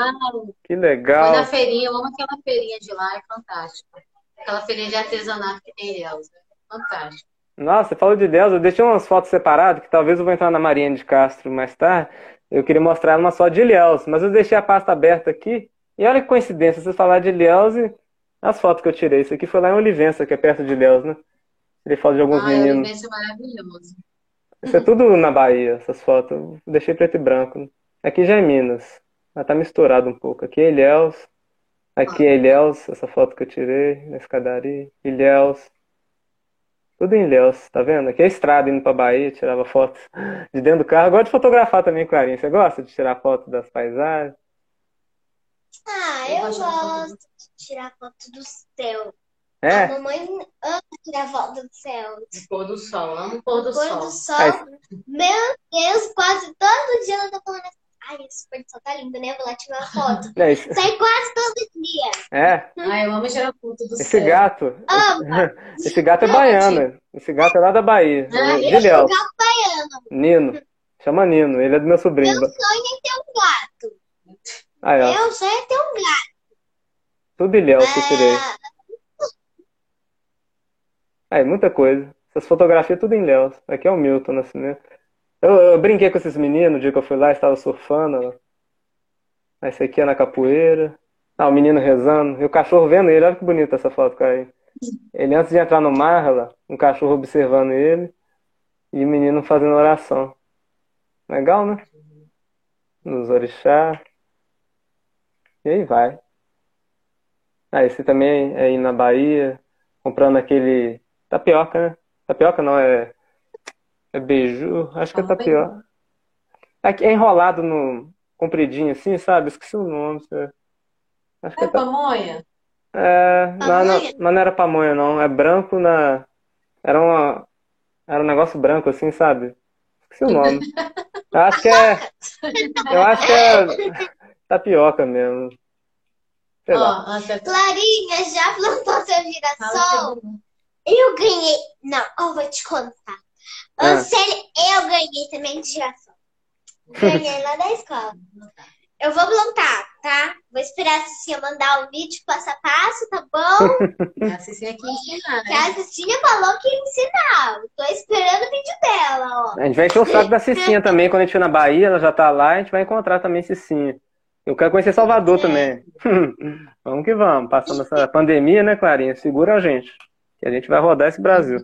Que foi legal. na feirinha, eu amo aquela feirinha de lá, é fantástico. Aquela feirinha de artesanato que tem em é fantástico. Nossa, você falou de Ilhéus, eu deixei umas fotos separadas, que talvez eu vou entrar na Marinha de Castro mais tarde. Eu queria mostrar uma só de Ilhéus, mas eu deixei a pasta aberta aqui. E olha que coincidência, vocês falaram de Ilhéus e as fotos que eu tirei. Isso aqui foi lá em Olivença, que é perto de Ilhéus, né? Tirei foto de alguns Ah, meninos. Olivença é maravilhoso. Isso é tudo na Bahia, essas fotos. Deixei preto e branco. Aqui já é Minas. Ela tá misturado um pouco. Aqui é Ilhéus. Aqui é Ilhéus, essa foto que eu tirei na escadaria. Ilhéus. Tudo em Ilhéus, tá vendo? Aqui é a estrada indo pra Bahia, tirava foto de dentro do carro. Eu gosto de fotografar também, Clarinha. Você gosta de tirar foto das paisagens? Ah, Eu eu gosto de foto gosto de tirar foto do céu. É? A mamãe ama tirar foto do céu. O pôr do sol, amo o pôr do Pôr sol. do sol. Aí- Meu Deus, quase todo dia ela tá falando assim. Ai, esse pôr do sol tá lindo, né? Vou lá tirar uma foto. É, esse, Sai quase todo dia. é, Ah, eu amo tirar foto do esse céu. gato. Ama. Esse gato é baiano. Esse gato é lá da Bahia. Ah, De Ele é um gato baiano. Nino. Chama Nino. Ele é do meu sobrinho. Meu sonho é ter um gato. Aí, ó. Meu sonho é ter um gato. Tudo Ilhéus que eu tirei. Ah, Aí, muita coisa. Essas fotografias tudo em Ilhéus. Aqui é o Milton Nascimento. Eu, eu brinquei com esses meninos no dia que eu fui lá, estava surfando. Aí, Esse aqui é na capoeira. Ah, o menino rezando. E o cachorro vendo ele. Olha que bonita essa foto, cara. Ele, antes de entrar no mar, lá, um cachorro observando ele. E o menino fazendo oração. Legal, né? Nos orixás. E aí vai. Ah, esse também é ir na Bahia, comprando aquele tapioca, né? Tapioca não, é, é beiju, acho que é Fala tapioca. Aqui é enrolado no compridinho assim, sabe? Esqueci o nome. é- Acho que É é, pamonha? é, não, não, Pamonha? mas não era pamonha não, é branco na, era uma, era um negócio branco assim, sabe? Esqueci o nome. Eu acho que é, eu acho que é tapioca mesmo. Sei até Clarinha, já plantou seu fala girassol? Eu ganhei. Não, eu vou te contar. Ah. Eu ganhei também de girassol. Ganhei lá da escola. Eu vou plantar, tá? Vou esperar a Cicinha mandar o vídeo passo a passo, tá bom? A Cicinha aqui ensinar, Que né? a Cicinha falou que ia ensinar. Tô esperando o vídeo dela, ó. A gente vai encher o saco da Cicinha também quando a gente for na Bahia, ela já tá lá, a gente vai encontrar também Cicinha. Eu quero conhecer Salvador É. também. Vamos que vamos. Passando essa pandemia, né, Clarinha? Segura a gente. Que a gente vai rodar esse Brasil.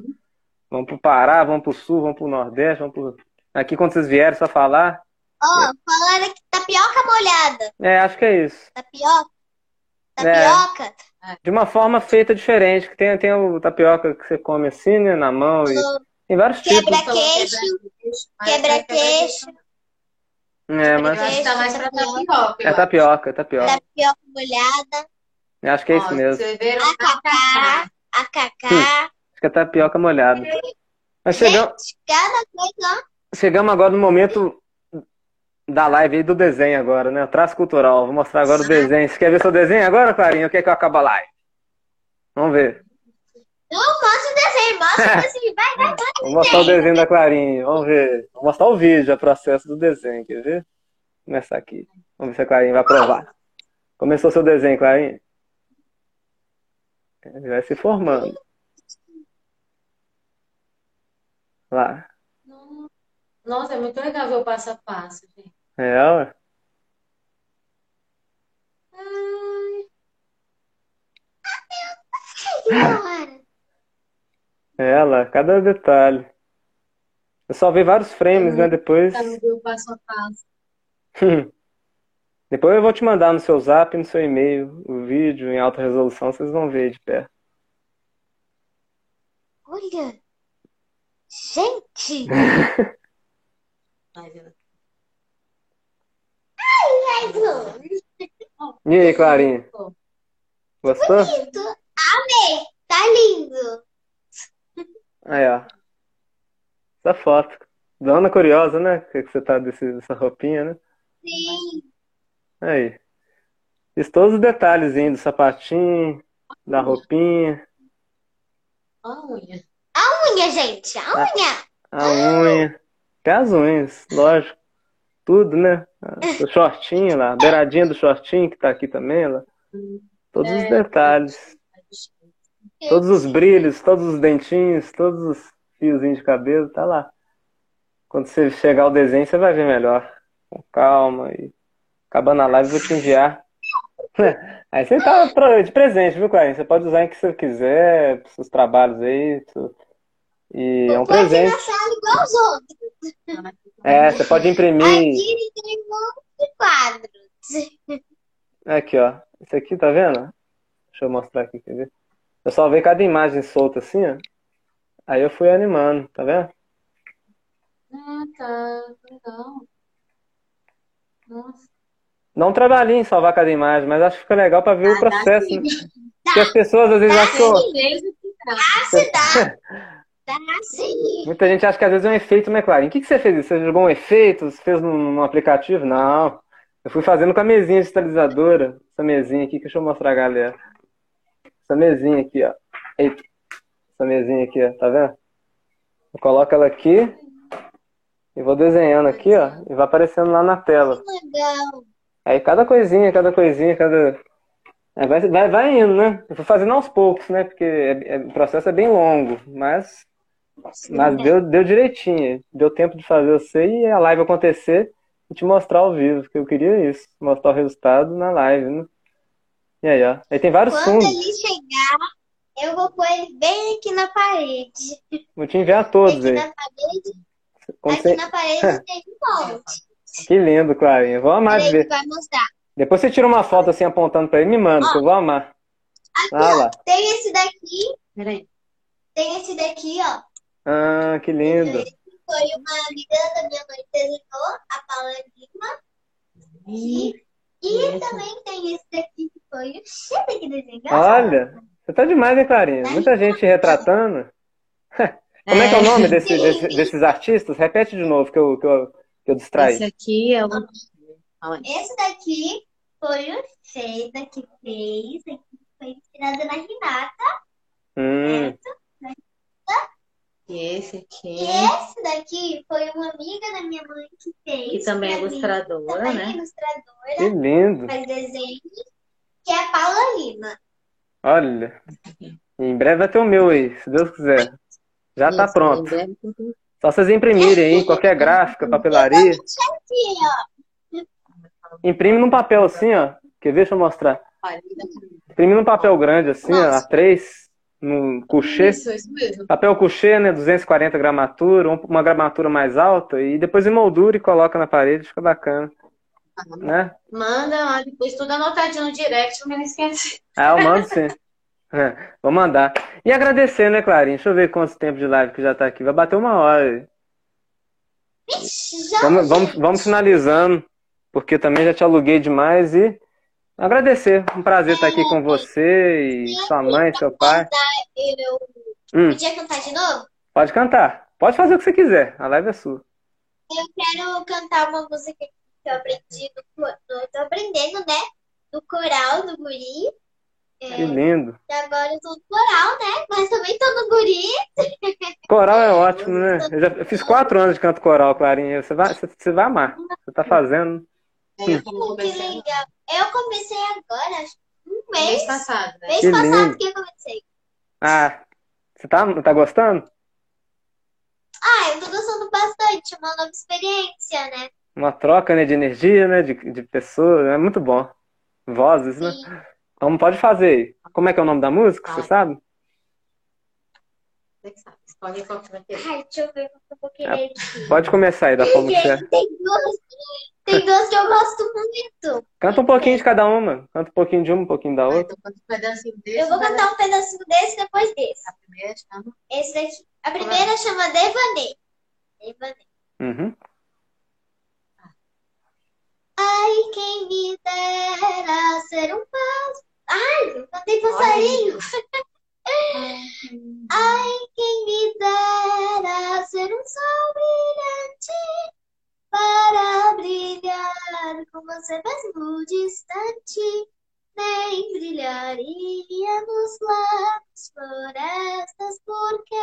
Vamos pro Pará, vamos pro Sul, vamos pro Nordeste, vamos pro... Aqui quando vocês vierem só falar. Ó, falaram aqui tapioca molhada. É, acho que é isso. Tapioca. É. Tapioca. De uma forma feita diferente, que tem, tem o tapioca que você come assim, né, na mão e tem vários tipos. Mas Quebra-queixo. É, Eu mas acho que tá mais pra tapioca. é tapioca, é tapioca. Tapioca molhada. Eu acho que é isso mesmo. Você vê Macacá. A Cacá. Acho que é tapioca molhada. Mas chegamos, cada coisa, chegamos agora no momento da live aí do desenho agora, né? O traço cultural. Vou mostrar agora o desenho. Você quer ver seu desenho agora, Clarinha? Ou quer que eu acabe a live? Vamos ver. Não, mostra o desenho, mostra o desenho. Vai, vai, vai. Vou mostrar o desenho da Clarinha. Vamos ver. Vou mostrar o vídeo, o processo do desenho. Quer ver? Vou começar aqui. Vamos ver se a Clarinha vai aprovar. Começou seu desenho, Clarinha? Ele vai se formando. Lá. Nossa, é muito legal ver o passo a passo, gente. É, ué. Hora. É. Cada detalhe. Eu só vi vários frames, né? Depois. tá no ver o passo a passo. Depois eu vou te mandar no seu zap, no seu e-mail, o vídeo em alta resolução, vocês vão ver de perto. Olha. Gente. Ai, Lu. E aí, Clarinha? Gostou? Bonito. Amei. Tá lindo. Aí, ó. Essa foto. Dona curiosa, né? Que que você tá desse, dessa roupinha, né? Sim. Aí. Fiz todos os detalhezinhos do sapatinho, da roupinha, a unha. Unha, gente. A unha. a unha. Até as unhas, lógico. Tudo, né? O shortinho lá, a beiradinha do shortinho que tá aqui também, lá. Todos os detalhes. Todos os brilhos, todos os dentinhos, todos os fiozinhos de cabelo, tá lá. Quando você chegar ao desenho, você vai ver melhor. Com calma e acabando a live, eu vou te enviar. Aí você tá de presente, viu, Clarinha? Você pode usar em que você quiser, pros seus trabalhos aí. tu- E é um presente. igual os outros. É, você pode imprimir. Aqui tem um monte de quadros. Aqui, ó. Esse aqui, tá vendo? Deixa eu mostrar aqui, quer ver? Eu salvei cada imagem solta assim, ó. Aí eu fui animando, tá vendo? Ah, tá. Legal. Nossa. Dá um trabalhinho em salvar cada imagem, mas acho que fica legal pra ver o Ah, dá processo. sim. né? Porque as pessoas às vezes Dá acham. Que dá. Dá sim. Muita gente acha que às vezes é um efeito, né, Clarinha? O que que você fez? Você jogou um efeito? Você fez num, num aplicativo? Não. Eu fui fazendo com a mesinha digitalizadora. Essa mesinha aqui, deixa eu mostrar a galera. Essa mesinha aqui, ó. Eita. Essa mesinha aqui, ó. Tá vendo? Eu coloco ela aqui e vou desenhando aqui, ó. E vai aparecendo lá na tela. Legal. Aí cada coisinha, cada coisinha, cada. Aí vai, vai, vai indo, né? Eu fui fazendo aos poucos, né? Porque é- é- o processo é bem longo, mas, mas deu, deu direitinho. Deu tempo de fazer você e a live acontecer e te mostrar ao vivo, porque eu queria isso, mostrar o resultado na live, né? E aí, ó. Aí tem vários Quando fundos. ele chegar, eu vou pôr ele bem aqui na parede. Vou te enviar todos Aqui aí. na parede, Quando aqui você- na parede tem um monte. Que lindo, Clarinha. Vou amar de Ele ver. vai mostrar. Depois você tira uma foto assim apontando pra ele e me manda, que eu vou amar. Ah lá. Tem esse daqui, Peraí. tem esse daqui, ó. Ah, que lindo. Foi uma amiga da minha mãe que desenhou, a Paula Lima. E Esse. também tem esse daqui que foi o Chile que desenhou. Olha, você tá demais, hein, Clarinha? Muita gente retratando. Como é que é o nome desse- desse- desses artistas? Repete de novo, que eu, que eu, eu distraí. Esse aqui é o. Esse daqui foi o Sheida que fez. Aqui foi inspirada na Renata. Hum, e esse aqui. E esse daqui foi uma amiga da minha mãe que fez. Que também é ilustradora, Também é né? ilustradora, que lindo. faz desenhos. Que é a Paula Lima. Olha, em breve vai ter o meu aí, se Deus quiser. Já tá Isso, pronto. em breve Só vocês imprimirem aí, qualquer gráfica, papelaria. Imprime num papel assim, ó. Quer ver? Deixa eu mostrar. Imprime num papel grande assim, ó, A3, num coucher. Isso, isso mesmo. Papel coucher, né? 240 gramatura, um- uma gramatura mais alta, e depois emoldura e coloca na parede, fica bacana, né? Manda lá, depois tudo anotadinho no direct, pra não esquecer. Ah, eu mando sim. É, vou mandar. E agradecer, né, Clarinha? Deixa eu ver quanto tempo de live que já tá aqui. Vai bater uma hora. Já, Vamos, vamos, vamos finalizando, porque também já te aluguei demais e agradecer. Um prazer estar aqui com você e sua mãe, seu pai. Hum, podia cantar de novo? pode cantar. Pode fazer o que você quiser. A live é sua. Eu quero cantar uma música que eu aprendi no, tô aprendendo, né? No coral do guri. É, Que lindo. e agora eu tô no coral, né? Mas também tô no guri. Coral é ótimo, né? Eu já fiz quatro anos de canto coral, Clarinha. Você vai, você, você vai amar. Você tá fazendo. É, eu que legal. Eu comecei agora, acho que um mês mês. passado, né? Mês Que passado lindo. que eu comecei. Ah, você tá, tá gostando? Ah, eu tô gostando bastante. Uma nova experiência, né? Uma troca, né, de energia, né, de, de pessoas. É muito bom. Vozes, né? Então pode fazer. Como é que é o nome da música? Você sabe? Você que sabe. Escolhe qual que você vai querer. Ai, deixa eu ver o que eu vou querer aqui. Pode começar aí da forma que você. Tem duas, tem duas que eu gosto muito. Canta um pouquinho de cada uma. Canta um pouquinho de uma, um pouquinho da outra. então canta um pedacinho desse. Eu vou um cantar um pedacinho desse e depois desse. A primeira chama. Esse daqui. A primeira chama Devaneio. Devaneio. Uhum. Ai, quem me dera ser um pássaro. Ai, eu cantei passarinho. Ai, quem me dera ser um sol brilhante para brilhar com você mesmo distante. Nem brilharia nos lábios florestas, porque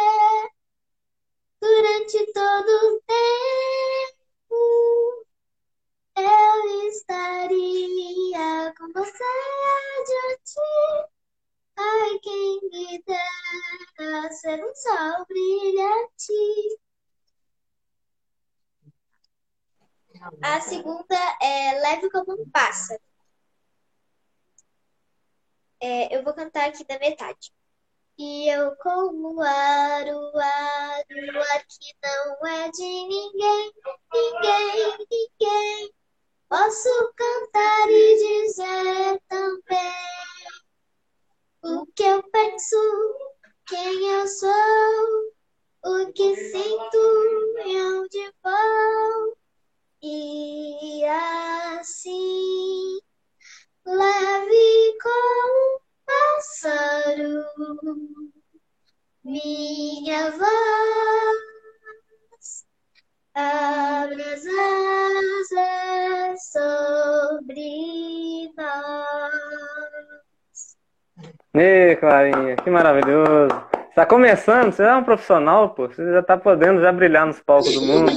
durante todo o tempo eu estaria com você Ai, quem me dera ser um sol brilhante. A segunda é Leve como um pássaro. É, eu vou cantar aqui da metade. E eu como ar, o ar, o ar que não é de ninguém, ninguém, ninguém. Posso cantar e dizer também o que eu penso, quem eu sou, o que sinto e onde vou. E assim, leve como um pássaro, minha voz, asas sobre nós. Ê, Clarinha, que maravilhoso. Você tá começando, você é um profissional, pô. Você já tá podendo já brilhar nos palcos do mundo,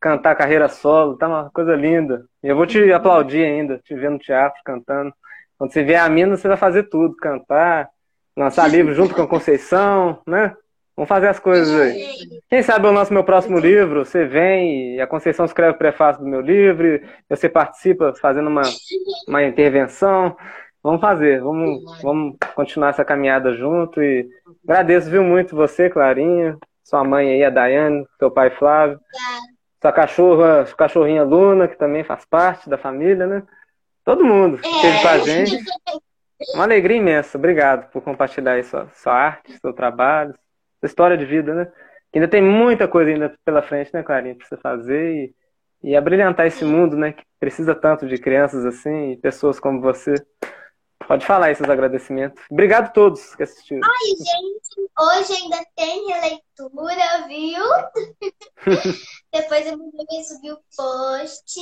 cantar carreira solo, tá uma coisa linda. E eu vou te aplaudir ainda, te ver no teatro cantando. Quando você vier a Minas, você vai fazer tudo, cantar, lançar livro junto com a Conceição, né? Vamos fazer as coisas aí. Quem sabe eu lanço meu próximo livro, você vem e a Conceição escreve o prefácio do meu livro, você participa fazendo uma, uma intervenção. Vamos fazer, vamos, vamos continuar essa caminhada junto e agradeço, viu, muito você, Clarinha, sua mãe aí, a Daiane, seu pai Flávio, sua cachorra, sua cachorrinha Luna, que também faz parte da família, né? Todo mundo que esteve com a gente. Uma alegria imensa. Obrigado por compartilhar aí sua, sua arte, seu trabalho, história de vida, né? Que ainda tem muita coisa ainda pela frente, né, Clarinha, pra você fazer e, e abrilhantar esse mundo, né? Que precisa tanto de crianças assim e pessoas como você. Pode falar aí seus agradecimentos. Obrigado a todos que assistiram. Ai, gente, hoje ainda tem releitura, viu? Depois eu vou subir o post.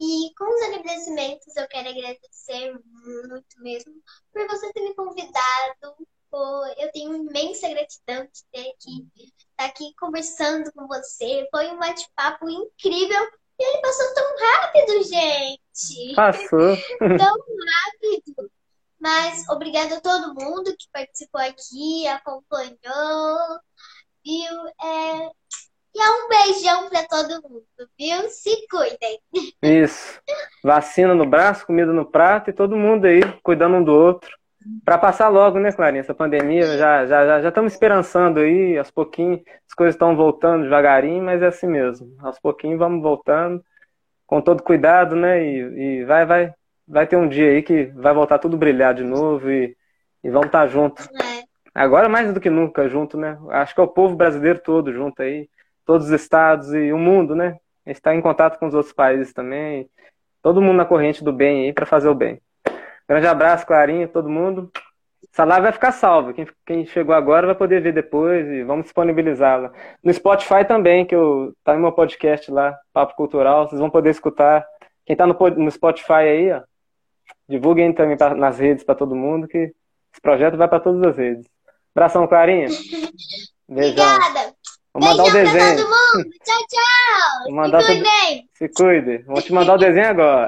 E com os agradecimentos, eu quero agradecer muito mesmo por você ter me convidado. Pô, Eu tenho imensa gratidão de ter aqui, estar aqui conversando com você. Foi um bate-papo incrível. E ele passou tão rápido, gente. Passou. tão rápido. Mas obrigada a todo mundo que participou aqui, acompanhou, viu? É... E é um beijão para todo mundo, viu? Se cuidem. Isso. Vacina no braço, comida no prato e todo mundo aí cuidando um do outro. Para passar logo, né, Clarinha? Essa pandemia já já já já estamos esperançando aí, aos pouquinhos as coisas estão voltando devagarinho, mas é assim mesmo. Aos pouquinhos vamos voltando com todo cuidado, né? E, e vai vai vai ter um dia aí que vai voltar tudo brilhar de novo e, e vamos estar juntos. É. Agora mais do que nunca junto, né? Acho que é o povo brasileiro todo junto aí, todos os estados e o mundo, né? Está em contato com os outros países também. Todo mundo na corrente do bem aí para fazer o bem. Grande abraço, Clarinha, todo mundo. essa live vai ficar salva. Quem, quem chegou agora vai poder ver depois e vamos disponibilizá-la. No Spotify também, que eu tá no meu podcast lá, Papo Cultural, vocês vão poder escutar. Quem tá no, no Spotify aí, ó, divulguem também pra, nas redes para todo mundo, que esse projeto vai para todas as redes. Abração, Clarinha. Beijão. Obrigada. Vou mandar Beijão o desenho. pra todo mundo. Tchau, tchau. Vou mandar Se todo- cuidem. Se cuide. Vou te mandar o desenho agora.